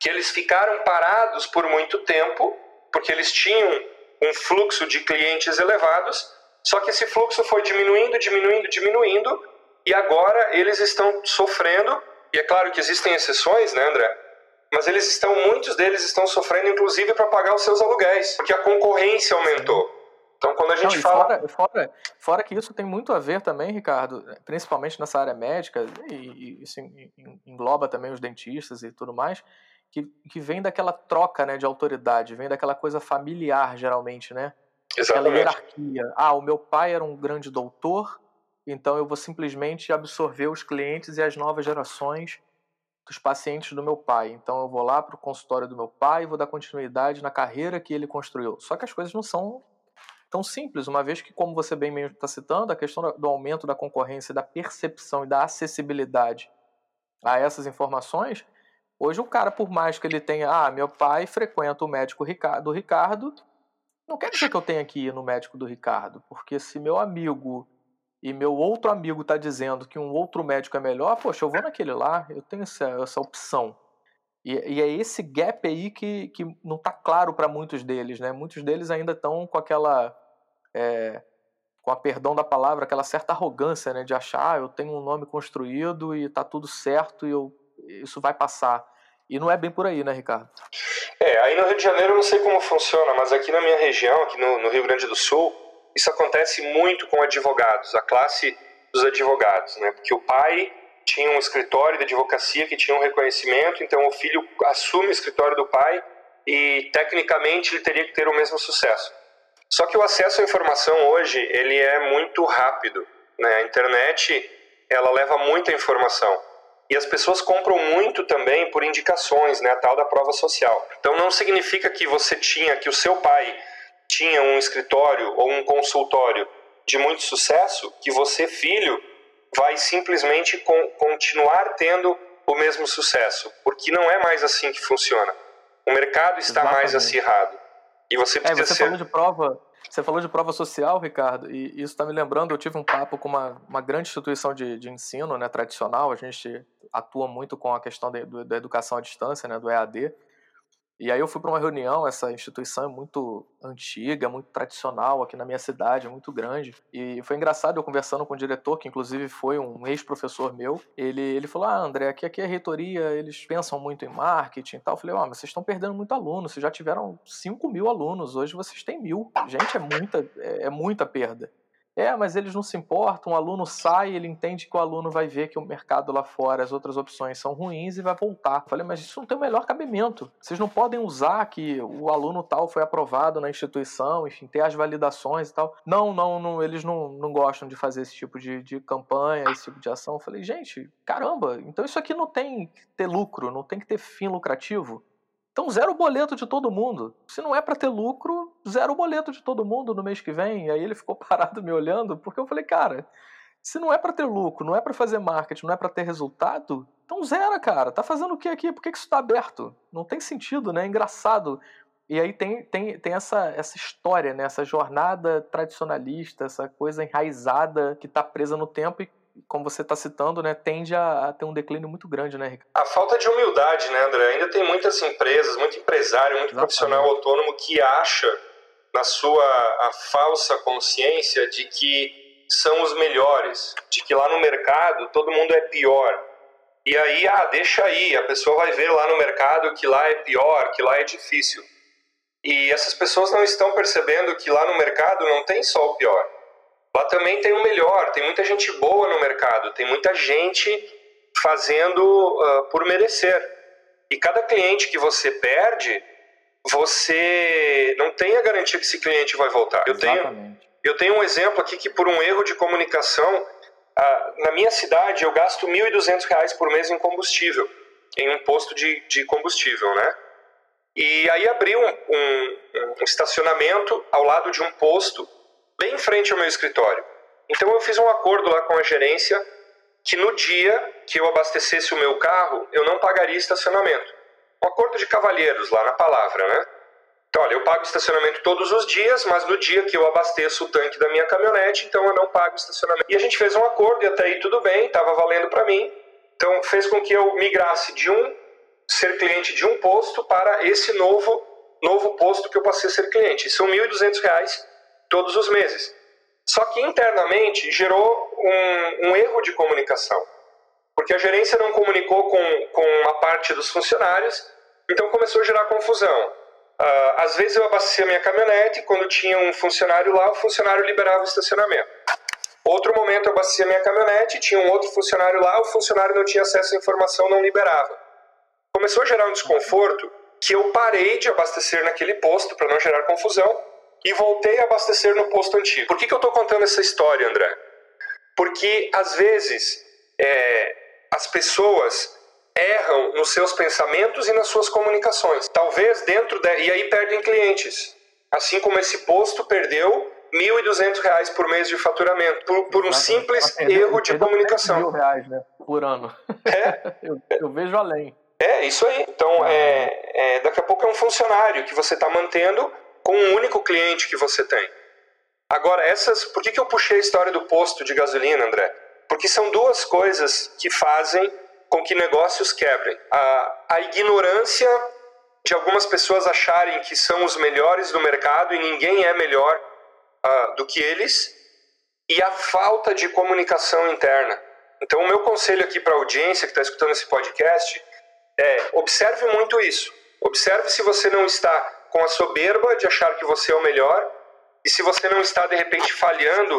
que eles ficaram parados por muito tempo porque eles tinham um fluxo de clientes elevados, só que esse fluxo foi diminuindo, diminuindo, diminuindo, e agora eles estão sofrendo, e é claro que existem exceções, né, André? Mas eles estão, muitos deles estão sofrendo, inclusive, para pagar os seus aluguéis, porque a concorrência aumentou. Então, quando a gente Não, fala. Fora, fora, fora, que isso tem muito a ver também, Ricardo, principalmente nessa área médica, e, e isso engloba também os dentistas e tudo mais, que, que vem daquela troca né, de autoridade, vem daquela coisa familiar, geralmente, né? Exatamente. Aquela hierarquia. Ah, o meu pai era um grande doutor, então eu vou simplesmente absorver os clientes e as novas gerações dos pacientes do meu pai. Então eu vou lá para o consultório do meu pai e vou dar continuidade na carreira que ele construiu. Só que as coisas não são tão simples, uma vez que, como você bem mesmo está citando, a questão do aumento da concorrência, da percepção e da acessibilidade a essas informações, hoje o cara, por mais que ele tenha, ah, meu pai frequenta o médico do Ricardo, não quer dizer que eu tenha que ir no médico do Ricardo, porque se meu amigo e meu outro amigo está dizendo que um outro médico é melhor, poxa, eu vou naquele lá, eu tenho essa, essa opção. E, e, é esse gap aí que, que não está claro para muitos deles, né? Muitos deles ainda estão com aquela é, com a perdão da palavra, aquela certa arrogância, né, de achar, ah, eu tenho um nome construído e está tudo certo e eu, isso vai passar. E não é bem por aí, né, Ricardo? É, aí no Rio de Janeiro eu não sei como funciona, mas aqui na minha região, aqui no, no Rio Grande do Sul, isso acontece muito com advogados, a classe dos advogados, né? Porque o pai tinha um escritório de advocacia que tinha um reconhecimento, então o filho assume o escritório do pai e tecnicamente ele teria que ter o mesmo sucesso. Só que o acesso à informação hoje ele é muito rápido. Né? A internet ela leva muita informação e as pessoas compram muito também por indicações, né? A tal da prova social. Então não significa que você tinha, que o seu pai tinha um escritório ou um consultório de muito sucesso, que você filho vai simplesmente con continuar tendo o mesmo sucesso, porque não é mais assim que funciona. O mercado está Exatamente. mais acirrado. E você precisa é, você ser... falou de prova, você falou de prova social, Ricardo, e isso está me lembrando, eu tive um papo com uma, uma grande instituição de, de ensino né, tradicional, a gente atua muito com a questão de, do, da educação à distância, né, do EAD, e aí eu fui para uma reunião, essa instituição é muito antiga, muito tradicional aqui na minha cidade, é muito grande. E foi engraçado eu conversando com o diretor, que inclusive foi um ex-professor meu. Ele, ele falou: Ah, André, aqui, aqui é reitoria, eles pensam muito em marketing e tal. Eu falei: Ó, oh, mas vocês estão perdendo muito aluno, vocês já tiveram 5 mil alunos, hoje vocês têm mil. Gente, é muita, é, é muita perda. É, mas eles não se importam, o aluno sai, ele entende que o aluno vai ver que o mercado lá fora, as outras opções são ruins e vai voltar. falei, mas isso não tem o melhor cabimento. Vocês não podem usar que o aluno tal foi aprovado na instituição, enfim, ter as validações e tal. Não, não, não eles não, não gostam de fazer esse tipo de, de campanha, esse tipo de ação. Falei, gente, caramba, então isso aqui não tem que ter lucro, não tem que ter fim lucrativo. Então, zero boleto de todo mundo. Se não é para ter lucro, zero boleto de todo mundo no mês que vem. E aí ele ficou parado me olhando, porque eu falei, cara, se não é para ter lucro, não é para fazer marketing, não é para ter resultado, então zera, cara. Tá fazendo o que aqui? Por que, que isso tá aberto? Não tem sentido, né? É engraçado. E aí tem, tem, tem essa, essa história, né? Essa jornada tradicionalista, essa coisa enraizada que tá presa no tempo e como você está citando, né, tende a, a, ter um declínio muito grande, né, Ricardo? A falta de humildade, né, André? Ainda tem muitas empresas, muito empresário, muito Exatamente. profissional autônomo que acha na sua a falsa consciência de que são os melhores, de que lá no mercado todo mundo é pior. E aí, ah, deixa aí, a pessoa vai ver lá no mercado que lá é pior, que lá é difícil. E essas pessoas não estão percebendo que lá no mercado não tem só o pior Lá também tem o melhor, tem muita gente boa no mercado, tem muita gente fazendo uh, por merecer. E cada cliente que você perde, você não tem a garantia que esse cliente vai voltar. Eu tenho, eu tenho um exemplo aqui que por um erro de comunicação, uh, na minha cidade eu gasto R$ 1.200 por mês em combustível, em um posto de, de combustível, né? E aí abri um, um, um estacionamento ao lado de um posto bem em frente ao meu escritório. Então eu fiz um acordo lá com a gerência que no dia que eu abastecesse o meu carro, eu não pagaria estacionamento. Um acordo de cavalheiros lá na palavra, né? Então, olha, eu pago estacionamento todos os dias, mas no dia que eu abasteço o tanque da minha caminhonete, então eu não pago estacionamento. E a gente fez um acordo e até aí tudo bem, estava valendo para mim. Então, fez com que eu migrasse de um ser cliente de um posto para esse novo novo posto que eu passei a ser cliente. São R$ 1.200 todos os meses. Só que internamente gerou um, um erro de comunicação, porque a gerência não comunicou com, com uma parte dos funcionários, então começou a gerar confusão. Uh, às vezes eu abastecia minha caminhonete, quando tinha um funcionário lá, o funcionário liberava o estacionamento. Outro momento eu abastecia minha caminhonete, tinha um outro funcionário lá, o funcionário não tinha acesso à informação, não liberava. Começou a gerar um desconforto que eu parei de abastecer naquele posto para não gerar confusão e voltei a abastecer no posto antigo. Por que, que eu estou contando essa história, André? Porque às vezes é, as pessoas erram nos seus pensamentos e nas suas comunicações. Talvez dentro de, e aí perdem clientes. Assim como esse posto perdeu R$ 1.200 por mês de faturamento por, por um simples erro de comunicação. mil reais, né, por ano. É. eu, eu, vejo além. É, isso aí. Então, é, é, daqui a pouco é um funcionário que você está mantendo com um único cliente que você tem. Agora, essas, por que, que eu puxei a história do posto de gasolina, André? Porque são duas coisas que fazem com que negócios quebrem. A, a ignorância de algumas pessoas acharem que são os melhores do mercado e ninguém é melhor uh, do que eles, e a falta de comunicação interna. Então, o meu conselho aqui para a audiência que está escutando esse podcast é: observe muito isso. Observe se você não está com a soberba de achar que você é o melhor e se você não está de repente falhando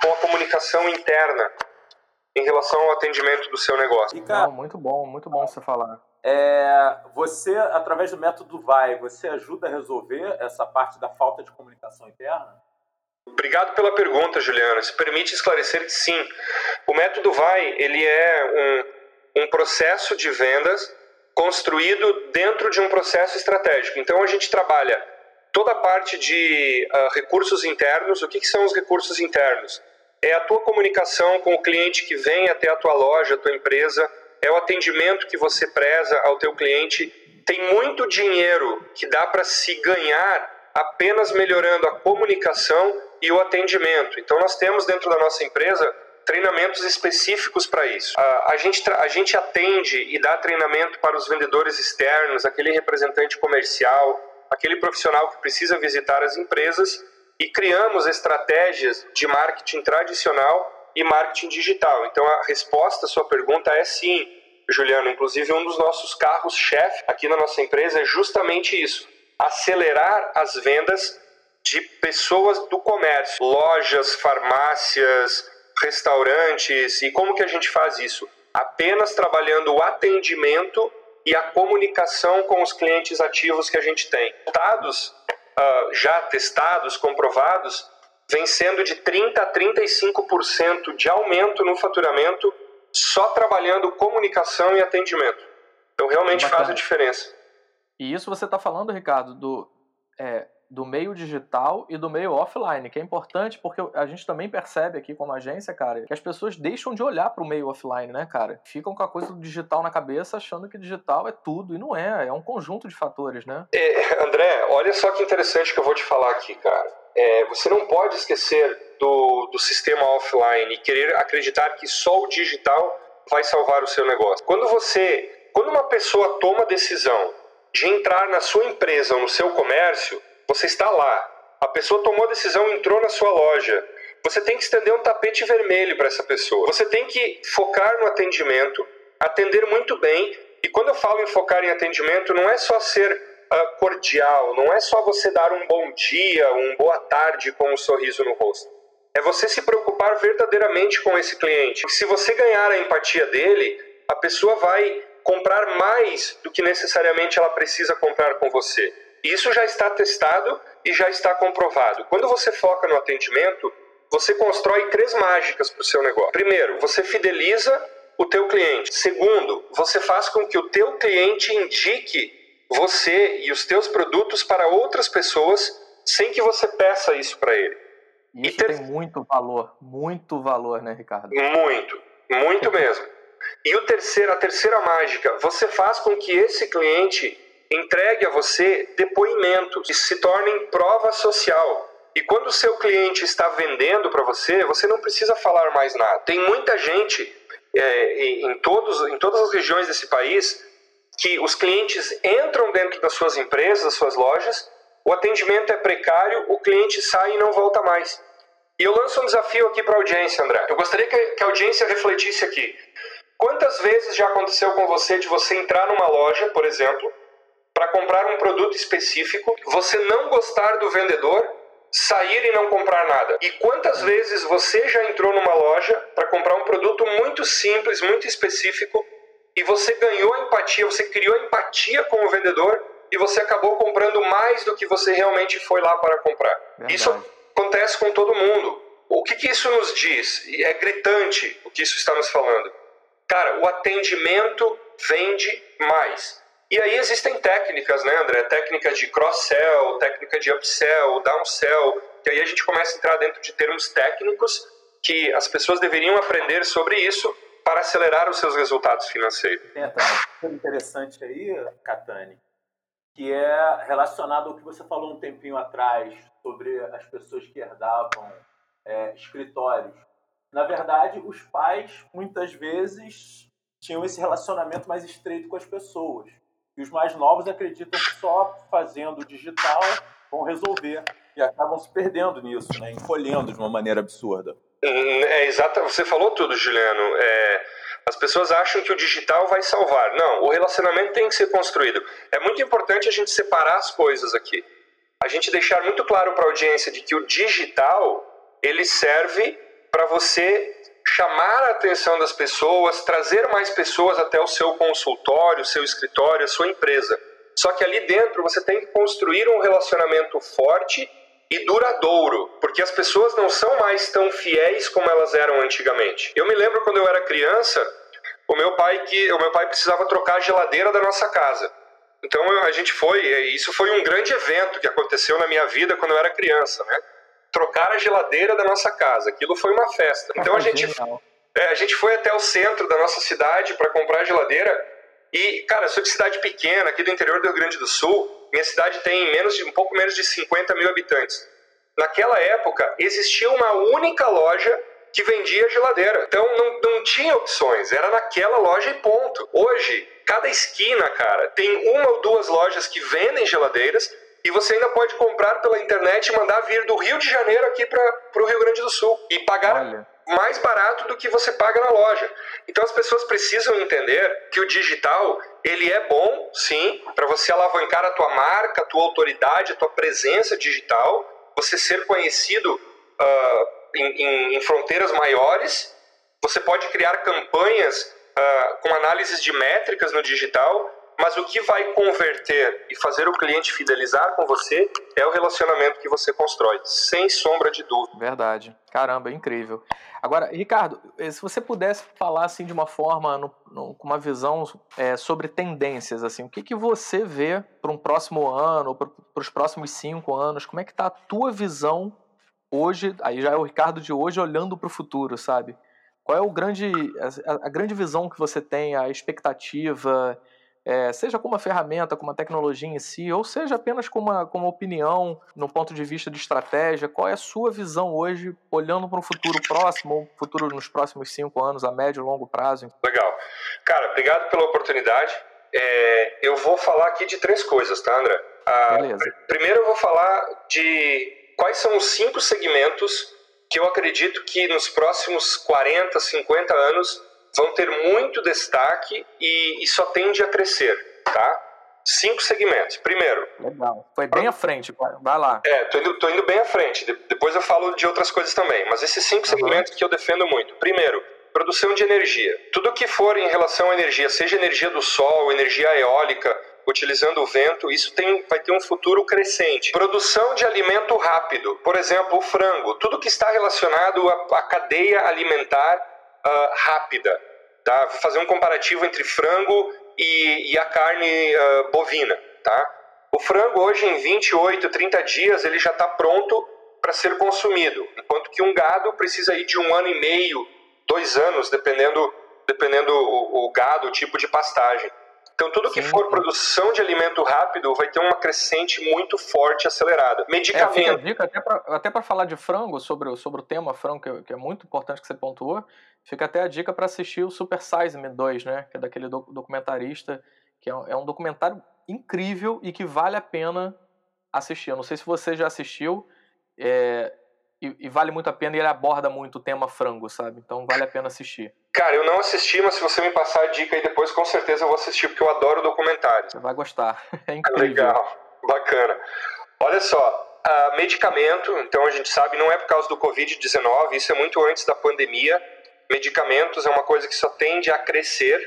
com a comunicação interna em relação ao atendimento do seu negócio. Não, muito bom, muito bom você falar. É, você, através do método VAI, você ajuda a resolver essa parte da falta de comunicação interna? Obrigado pela pergunta, Juliana. Se permite esclarecer que sim. O método VAI ele é um, um processo de vendas construído dentro de um processo estratégico. Então a gente trabalha toda a parte de uh, recursos internos. O que, que, são os recursos internos? É a tua comunicação com o cliente que vem até a tua loja, a tua empresa, é o atendimento que você preza ao teu cliente. Tem muito dinheiro que dá para se ganhar apenas melhorando a comunicação e o atendimento. Então nós temos dentro da nossa empresa treinamentos específicos para isso. A, gente, a gente atende e dá treinamento para os vendedores externos, aquele representante comercial, aquele profissional que precisa visitar as empresas e criamos estratégias de marketing tradicional e marketing digital. Então a resposta à sua pergunta é sim, Juliano. Inclusive um dos nossos carros-chefe aqui na nossa empresa é justamente isso: acelerar as vendas de pessoas do comércio, lojas, farmácias, restaurantes. E como que a gente faz isso? Apenas trabalhando o atendimento e a comunicação com os clientes ativos que a gente tem. Dados uh, já testados, comprovados, vem sendo de 30% a 35% de aumento no faturamento só trabalhando comunicação e atendimento. Então realmente Bacana. faz a diferença. E isso você está falando, Ricardo, do, é, do meio digital e do meio offline, que é importante porque a gente também percebe aqui como agência, cara, que as pessoas deixam de olhar para o meio offline, né, cara? Ficam com a coisa do digital na cabeça, achando que digital é tudo e não é, é um conjunto de fatores, né? É, André, olha só que interessante que eu vou te falar aqui, cara. É, você não pode esquecer do, do sistema offline e querer acreditar que só o digital vai salvar o seu negócio. Quando você, quando uma pessoa toma a decisão de entrar na sua empresa ou no seu comércio, você está lá. A pessoa tomou a decisão, entrou na sua loja. Você tem que estender um tapete vermelho para essa pessoa. Você tem que focar no atendimento, atender muito bem. E quando eu falo em focar em atendimento, não é só ser uh, cordial, não é só você dar um bom dia, um boa tarde com um sorriso no rosto. É você se preocupar verdadeiramente com esse cliente. Se você ganhar a empatia dele, a pessoa vai comprar mais do que necessariamente ela precisa comprar com você. Isso já está testado e já está comprovado. Quando você foca no atendimento, você constrói três mágicas para o seu negócio. Primeiro, você fideliza o teu cliente. Segundo, você faz com que o teu cliente indique você e os teus produtos para outras pessoas sem que você peça isso para ele. Isso ter... tem muito valor, muito valor, né, Ricardo? Muito, muito mesmo. E o terceiro, a terceira mágica, você faz com que esse cliente entregue a você depoimentos que se tornem prova social. E quando o seu cliente está vendendo para você, você não precisa falar mais nada. Tem muita gente é, em, todos, em todas as regiões desse país que os clientes entram dentro das suas empresas, das suas lojas, o atendimento é precário, o cliente sai e não volta mais. E eu lanço um desafio aqui para a audiência, André. Eu gostaria que, a audiência refletisse aqui. Quantas vezes já aconteceu com você de você entrar numa loja, por exemplo, para comprar um produto específico, você não gostar do vendedor, sair e não comprar nada. E quantas vezes você já entrou numa loja para comprar um produto muito simples, muito específico, e você ganhou a empatia, você criou empatia com o vendedor e você acabou comprando mais do que você realmente foi lá para comprar. Verdade. Isso acontece com todo mundo. O que, que isso nos diz? É gritante o que isso está nos falando. Cara, o atendimento vende mais. E aí existem técnicas, né, André? Técnicas de cross-sell, técnica de upsell, downsell, que aí a gente começa a entrar dentro de termos técnicos que as pessoas deveriam aprender sobre isso para acelerar os seus resultados financeiros. Tem uma interessante aí, Catani, que é relacionado ao que você falou um tempinho atrás sobre as pessoas que herdavam é, escritórios. Na verdade, os pais muitas vezes tinham esse relacionamento mais estreito com as pessoas. E os mais novos acreditam que só fazendo digital vão resolver. E acabam se perdendo nisso, né? encolhendo de uma maneira absurda. Hum, é exato, você falou tudo, Juliano. É, as pessoas acham que o digital vai salvar. Não, o relacionamento tem que ser construído. É muito importante a gente separar as coisas aqui. A gente deixar muito claro para a audiência de que o digital ele serve para você chamar a atenção das pessoas, trazer mais pessoas até o seu consultório, seu escritório, a sua empresa. Só que ali dentro você tem que construir um relacionamento forte e duradouro, porque as pessoas não são mais tão fiéis como elas eram antigamente. Eu me lembro quando eu era criança, o meu pai que o meu pai precisava trocar a geladeira da nossa casa. Então a gente foi, isso foi um grande evento que aconteceu na minha vida quando eu era criança, né? Trocar a geladeira da nossa casa. Aquilo foi uma festa. Então a gente, é, a gente foi até o centro da nossa cidade para comprar a geladeira. E, cara, sou de cidade pequena, aqui do interior do Rio Grande do Sul. Minha cidade tem menos de, um pouco menos de 50 mil habitantes. Naquela época, existia uma única loja que vendia geladeira. Então não, não tinha opções, era naquela loja e ponto. Hoje, cada esquina, cara, tem uma ou duas lojas que vendem geladeiras e você ainda pode comprar pela internet e mandar vir do Rio de Janeiro aqui para o Rio Grande do Sul e pagar Olha. mais barato do que você paga na loja. Então as pessoas precisam entender que o digital ele é bom, sim, para você alavancar a tua marca, a tua autoridade, a tua presença digital, você ser conhecido uh, em, em, em, fronteiras maiores, você pode criar campanhas uh, com análises de métricas no digital mas o que vai converter e fazer o cliente fidelizar com você é o relacionamento que você constrói, sem sombra de dúvida. Verdade. Caramba, incrível. Agora, Ricardo, eh, se você pudesse falar assim de uma forma, no, no, com uma visão é, sobre tendências, assim, o que, que você vê para um próximo ano, para os próximos cinco anos? Como é que está a tua visão hoje? Aí já é o Ricardo de hoje olhando para o futuro, sabe? Qual é o grande, a, a grande visão que você tem, a expectativa? É, seja como uma ferramenta, como uma tecnologia em si, ou seja apenas como uma, como uma opinião no ponto de vista de estratégia, qual é a sua visão hoje, olhando para um futuro próximo, ou futuro nos próximos cinco anos, a médio e longo prazo? Legal. Cara, obrigado pela oportunidade. É, eu vou falar aqui de três coisas, tá, André? Ah, Beleza. Primeiro eu vou falar de quais são os cinco segmentos que eu acredito que nos próximos 40, 50 anos vão ter muito destaque e, e só tende a crescer, tá? Cinco segmentos. Primeiro. Legal. Foi bem à frente, vai lá. É, tô indo, tô indo bem à frente. De, depois eu falo de outras coisas também. Mas esses cinco uhum. segmentos que eu defendo muito. Primeiro, produção de energia. Tudo que for em relação à energia, seja energia do sol, energia eólica, utilizando o vento, isso tem, vai ter um futuro crescente. Produção de alimento rápido, por exemplo, o frango, tudo que está relacionado à, à cadeia alimentar uh, rápida. Tá? Vou fazer um comparativo entre frango e, e a carne uh, bovina. Tá? O frango hoje em 28, 30 dias ele já está pronto para ser consumido, enquanto que um gado precisa ir de um ano e meio, dois anos, dependendo, dependendo o, o gado, o tipo de pastagem. Então, tudo que Sim. for produção de alimento rápido vai ter uma crescente muito forte, acelerada. Medicamento. É, dica, até para falar de frango, sobre, sobre o tema frango, que, que, é muito importante que você pontuou, fica até a dica para assistir o Super Size Me 2, né? Que é daquele documentarista, que é, é um documentário incrível e que vale a pena assistir. Eu não sei se você já assistiu, é, e, e, vale muito a pena e ele aborda muito o tema frango, sabe? Então vale a pena assistir. Cara, eu não assisti, mas se você me passar a dica aí depois, com certeza eu vou assistir, porque eu adoro documentários. Você vai gostar. É incrível. Legal, bacana. Olha só, uh, medicamento, então a gente sabe, não é por causa do Covid-19, isso é muito antes da pandemia. Medicamentos é uma coisa que só tende a crescer,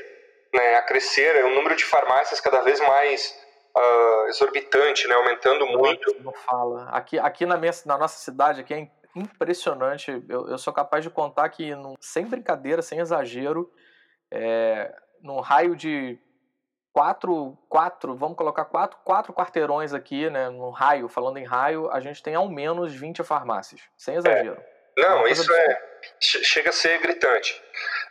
né? A crescer, é um número de farmácias cada vez mais uh, exorbitante, né? Aumentando muito. Não fala. Aqui, aqui na, minha, na nossa cidade, aqui é impressionante. Eu, eu sou capaz de contar que, num, sem brincadeira, sem exagero, é, num raio de quatro, quatro, vamos colocar quatro, quatro quarteirões aqui, né, no raio, falando em raio, a gente tem ao menos 20 farmácias, sem exagero. É. Não, isso é, chega a ser gritante.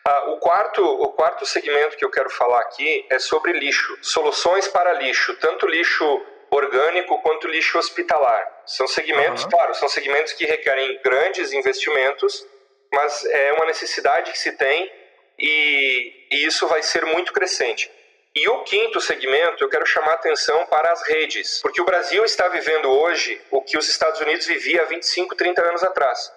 Ah, o, quarto, o quarto segmento que eu quero falar aqui é sobre lixo, soluções para lixo, tanto lixo orgânico quanto lixo hospitalar. São segmentos, uhum. claro, são segmentos que requerem grandes investimentos, mas é uma necessidade que se tem e, e isso vai ser muito crescente. E o quinto segmento, eu quero chamar atenção para as redes, porque o Brasil está vivendo hoje o que os Estados Unidos vivia há 25, 30 anos atrás,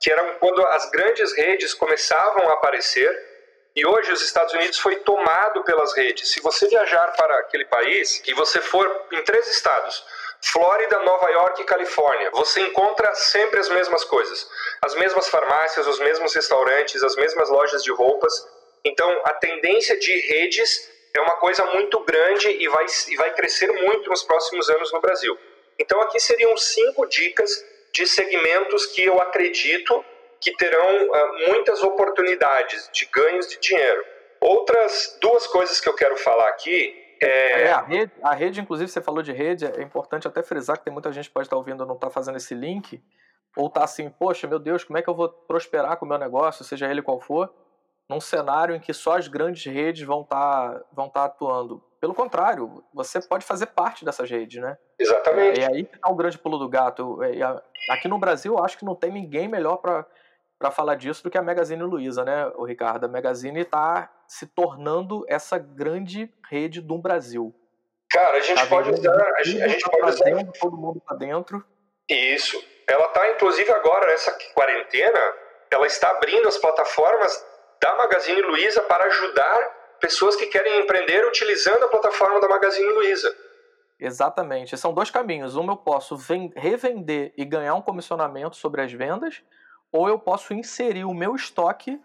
que era quando as grandes redes começavam a aparecer e hoje os Estados Unidos foi tomado pelas redes. Se você viajar para aquele país e você for em três estados, Flórida, Nova York e Califórnia, você encontra sempre as mesmas coisas. As mesmas farmácias, os mesmos restaurantes, as mesmas lojas de roupas. Então, a tendência de redes é uma coisa muito grande e vai, e vai crescer muito nos próximos anos no Brasil. Então, aqui seriam cinco dicas de segmentos que eu acredito que terão uh, muitas oportunidades de ganhos de dinheiro. Outras duas coisas que eu quero falar aqui é... é... a, rede, a rede, inclusive, você falou de rede, é importante até frisar que tem muita gente que pode estar ouvindo e não está fazendo esse link, ou está assim, poxa, meu Deus, como é que eu vou prosperar com o meu negócio, seja ele qual for, num cenário em que só as grandes redes vão estar tá, vão tá atuando. Pelo contrário, você pode fazer parte dessas redes, né? Exatamente. É, é aí que está o grande pulo do gato. É, aqui no Brasil, eu acho que não tem ninguém melhor para para falar disso do que a Magazine Luiza, né, o Ricardo? A Magazine está se tornando essa grande rede do Brasil. Cara, a gente tá pode usar. A gente, a gente tá pode usar. Dentro, todo mundo está dentro. Isso. Ela está, inclusive, agora nessa quarentena, ela está abrindo as plataformas da Magazine Luiza para ajudar pessoas que querem empreender utilizando a plataforma da Magazine Luiza. Exatamente. São dois caminhos. Um eu posso revender e ganhar um comissionamento sobre as vendas, ou eu posso inserir o meu estoque.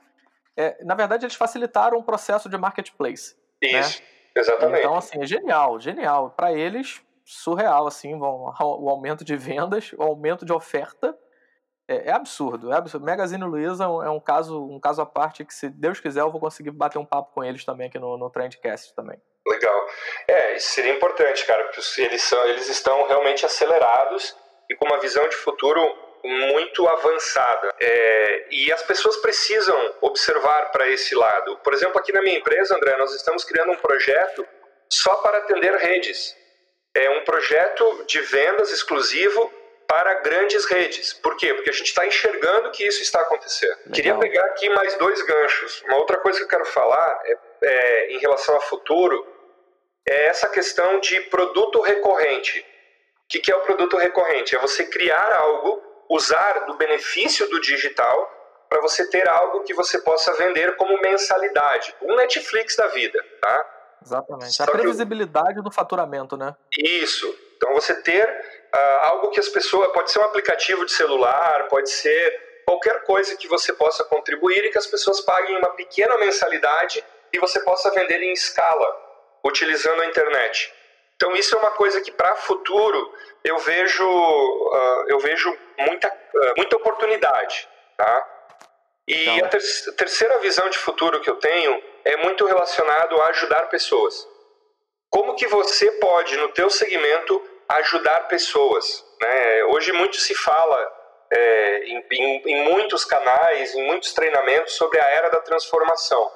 É, na verdade, eles facilitaram o processo de marketplace. Né? Isso, né? exatamente. Então, assim, é genial, genial. Para eles, surreal, assim, o aumento de vendas, o aumento de oferta. É, é absurdo, é absurdo. Magazine Luiza é um caso, um caso à parte que, se Deus quiser, eu vou conseguir bater um papo com eles também aqui no, no Trendcast também. Legal. É, isso seria importante, cara, porque eles, são, eles estão realmente acelerados e com uma visão de futuro muito avançada. É, e as pessoas precisam observar para esse lado. Por exemplo, aqui na minha empresa, André, nós estamos criando um projeto só para atender redes. É um projeto de vendas exclusivo para grandes redes. Por quê? Porque a gente está enxergando que isso está acontecendo. Legal. Queria pegar aqui mais dois ganchos. Uma outra coisa que eu quero falar é, é, em relação ao futuro é essa questão de produto recorrente. O que, que é o produto recorrente? É você criar algo, usar do benefício do digital para você ter algo que você possa vender como mensalidade. Um Netflix da vida, tá? Exatamente. Só a previsibilidade que... do faturamento, né? Isso. Então você ter uh, algo que as pessoas. Pode ser um aplicativo de celular, pode ser qualquer coisa que você possa contribuir e que as pessoas paguem uma pequena mensalidade e você possa vender em escala utilizando a internet. Então isso é uma coisa que para futuro eu vejo uh, eu vejo muita uh, muita oportunidade, tá? E então... a ter terceira visão de futuro que eu tenho é muito relacionado a ajudar pessoas. Como que você pode no teu segmento ajudar pessoas? Né? Hoje muito se fala é, em, em, em muitos canais, em muitos treinamentos sobre a era da transformação,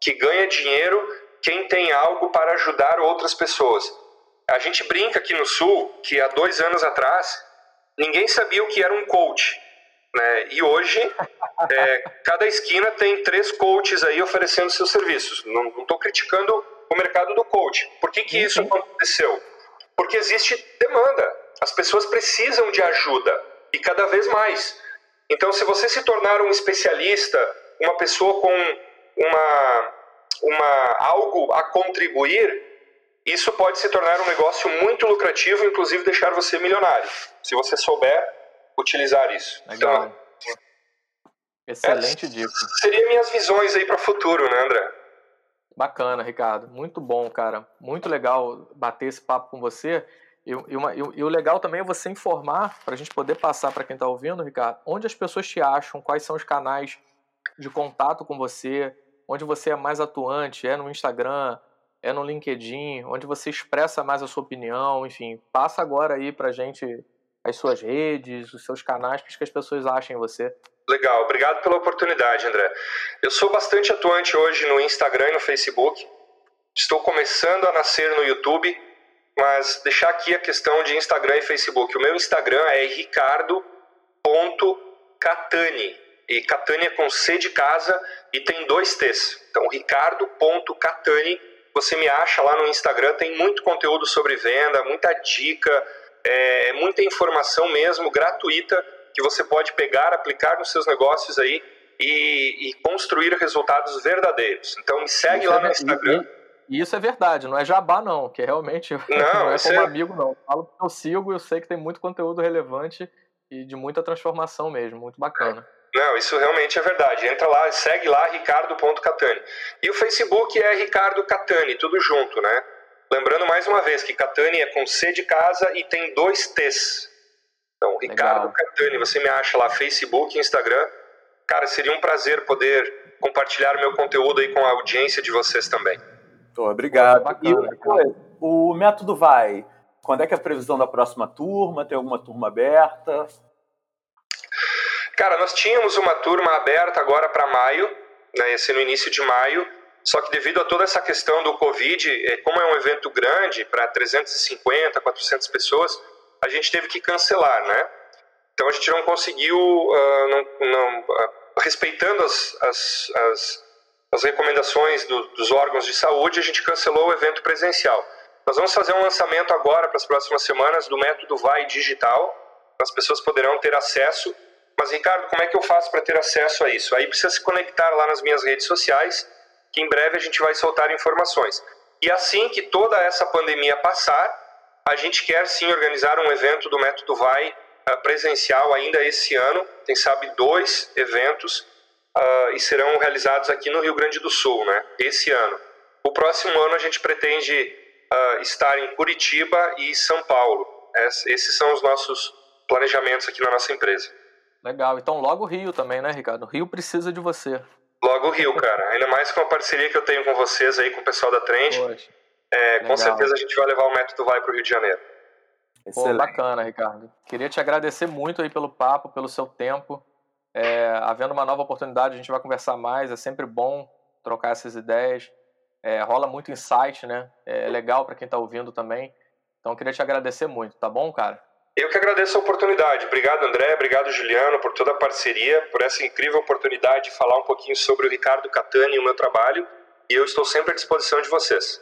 que ganha dinheiro quem tem algo para ajudar outras pessoas. A gente brinca aqui no Sul que há dois anos atrás ninguém sabia o que era um coach. Né? E hoje, é, cada esquina tem três coaches aí oferecendo seus serviços. Não estou criticando o mercado do coach. Por que, que isso aconteceu? Porque existe demanda. As pessoas precisam de ajuda e cada vez mais. Então, se você se tornar um especialista, uma pessoa com uma uma, algo a contribuir, isso pode se tornar um negócio muito lucrativo, inclusive deixar você milionário, se você souber utilizar isso. Legal. Então, Excelente dica. Seria minhas visões aí para o futuro, né, André? Bacana, Ricardo. Muito bom, cara. Muito legal bater esse papo com você. E, e, uma, e, e o legal também é você informar, para a gente poder passar para quem está ouvindo, Ricardo, onde as pessoas te acham, quais são os canais de contato com você, onde você é mais atuante, é no Instagram, é no LinkedIn, onde você expressa mais a sua opinião, enfim, passa agora aí pra gente as suas redes, os seus canais, para que as pessoas achem você. Legal, obrigado pela oportunidade, André. Eu sou bastante atuante hoje no Instagram e no Facebook. Estou começando a nascer no YouTube, mas deixar aqui a questão de Instagram e Facebook. O meu Instagram é ricardo.catani, e Catani é com C de casa e tem dois T's. Então, ricardo.catani, você me acha lá no Instagram, tem muito conteúdo sobre venda, muita dica, é, muita informação mesmo, gratuita, que você pode pegar, aplicar nos seus negócios aí e, e construir resultados verdadeiros. Então, me segue isso lá é, no Instagram. E, isso é verdade, não é jabá não, que realmente não, não é como é... amigo não. Falo que eu sigo e eu sei que tem muito conteúdo relevante e de muita transformação mesmo, muito bacana. Não, isso realmente é verdade. Entra lá, segue lá, ricardo.catani. E o Facebook é Ricardo Catani, tudo junto, né? Lembrando mais uma vez que Catani é com C de casa e tem dois T's. Então, Ricardo Legal. Catani, você me acha lá, Facebook, Instagram. Cara, seria um prazer poder compartilhar o meu conteúdo aí com a audiência de vocês também. obrigado. Bacana, e o método vai. Quando é que é a previsão da próxima turma? Tem alguma turma aberta? Cara, nós tínhamos uma turma aberta agora para maio, né, ia ser no início de maio, só que devido a toda essa questão do Covid, é, como é um evento grande, para 350, 400 pessoas, a gente teve que cancelar, né? Então a gente não conseguiu, uh, não, não, uh, respeitando as, as, as, as recomendações do, dos órgãos de saúde, a gente cancelou o evento presencial. Nós vamos fazer um lançamento agora para as próximas semanas do método Vai Digital. As pessoas poderão ter acesso mas, Ricardo, como é que eu faço para ter acesso a isso? Aí precisa se conectar lá nas minhas redes sociais, que em breve a gente vai soltar informações. E assim que toda essa pandemia passar, a gente quer sim organizar um evento do Método Vai uh, presencial ainda esse ano, quem sabe dois eventos, uh, e serão realizados aqui no Rio Grande do Sul, né? Esse ano. O próximo ano a gente pretende uh, estar em Curitiba e São Paulo. Esses são os nossos planejamentos aqui na nossa empresa. Legal. Então logo o Rio também, né, Ricardo? O Rio precisa de você. Logo o Rio, cara. Ainda mais com a parceria que eu tenho com vocês aí, com o pessoal da Trend. É, com certeza a gente vai levar o método Vai para o Rio de Janeiro. Pô, bacana, Ricardo. Queria te agradecer muito aí pelo papo, pelo seu tempo. É, havendo uma nova oportunidade, a gente vai conversar mais. É sempre bom trocar essas ideias. É, rola muito insight, né? É legal para quem está ouvindo também. Então, eu queria te agradecer muito, tá bom, cara? Eu que agradeço a oportunidade. Obrigado, André. Obrigado, Juliano, por toda a parceria, por essa incrível oportunidade de falar um pouquinho sobre o Ricardo Catani e o meu trabalho. E eu estou sempre à disposição de vocês.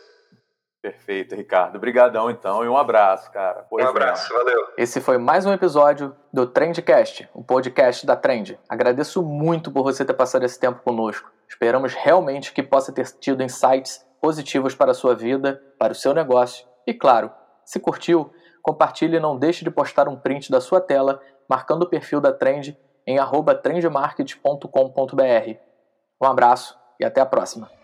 Perfeito, Ricardo. Obrigadão, então, e um abraço, cara. Pois um abraço, não. valeu. Esse foi mais um episódio do Trendcast, o um podcast da Trend. Agradeço muito por você ter passado esse tempo conosco. Esperamos realmente que possa ter tido insights positivos para a sua vida, para o seu negócio. E claro, se curtiu, compartilhe e não deixe de postar um print da sua tela marcando o perfil da Trend em trendmarket.com.br. Um abraço e até a próxima.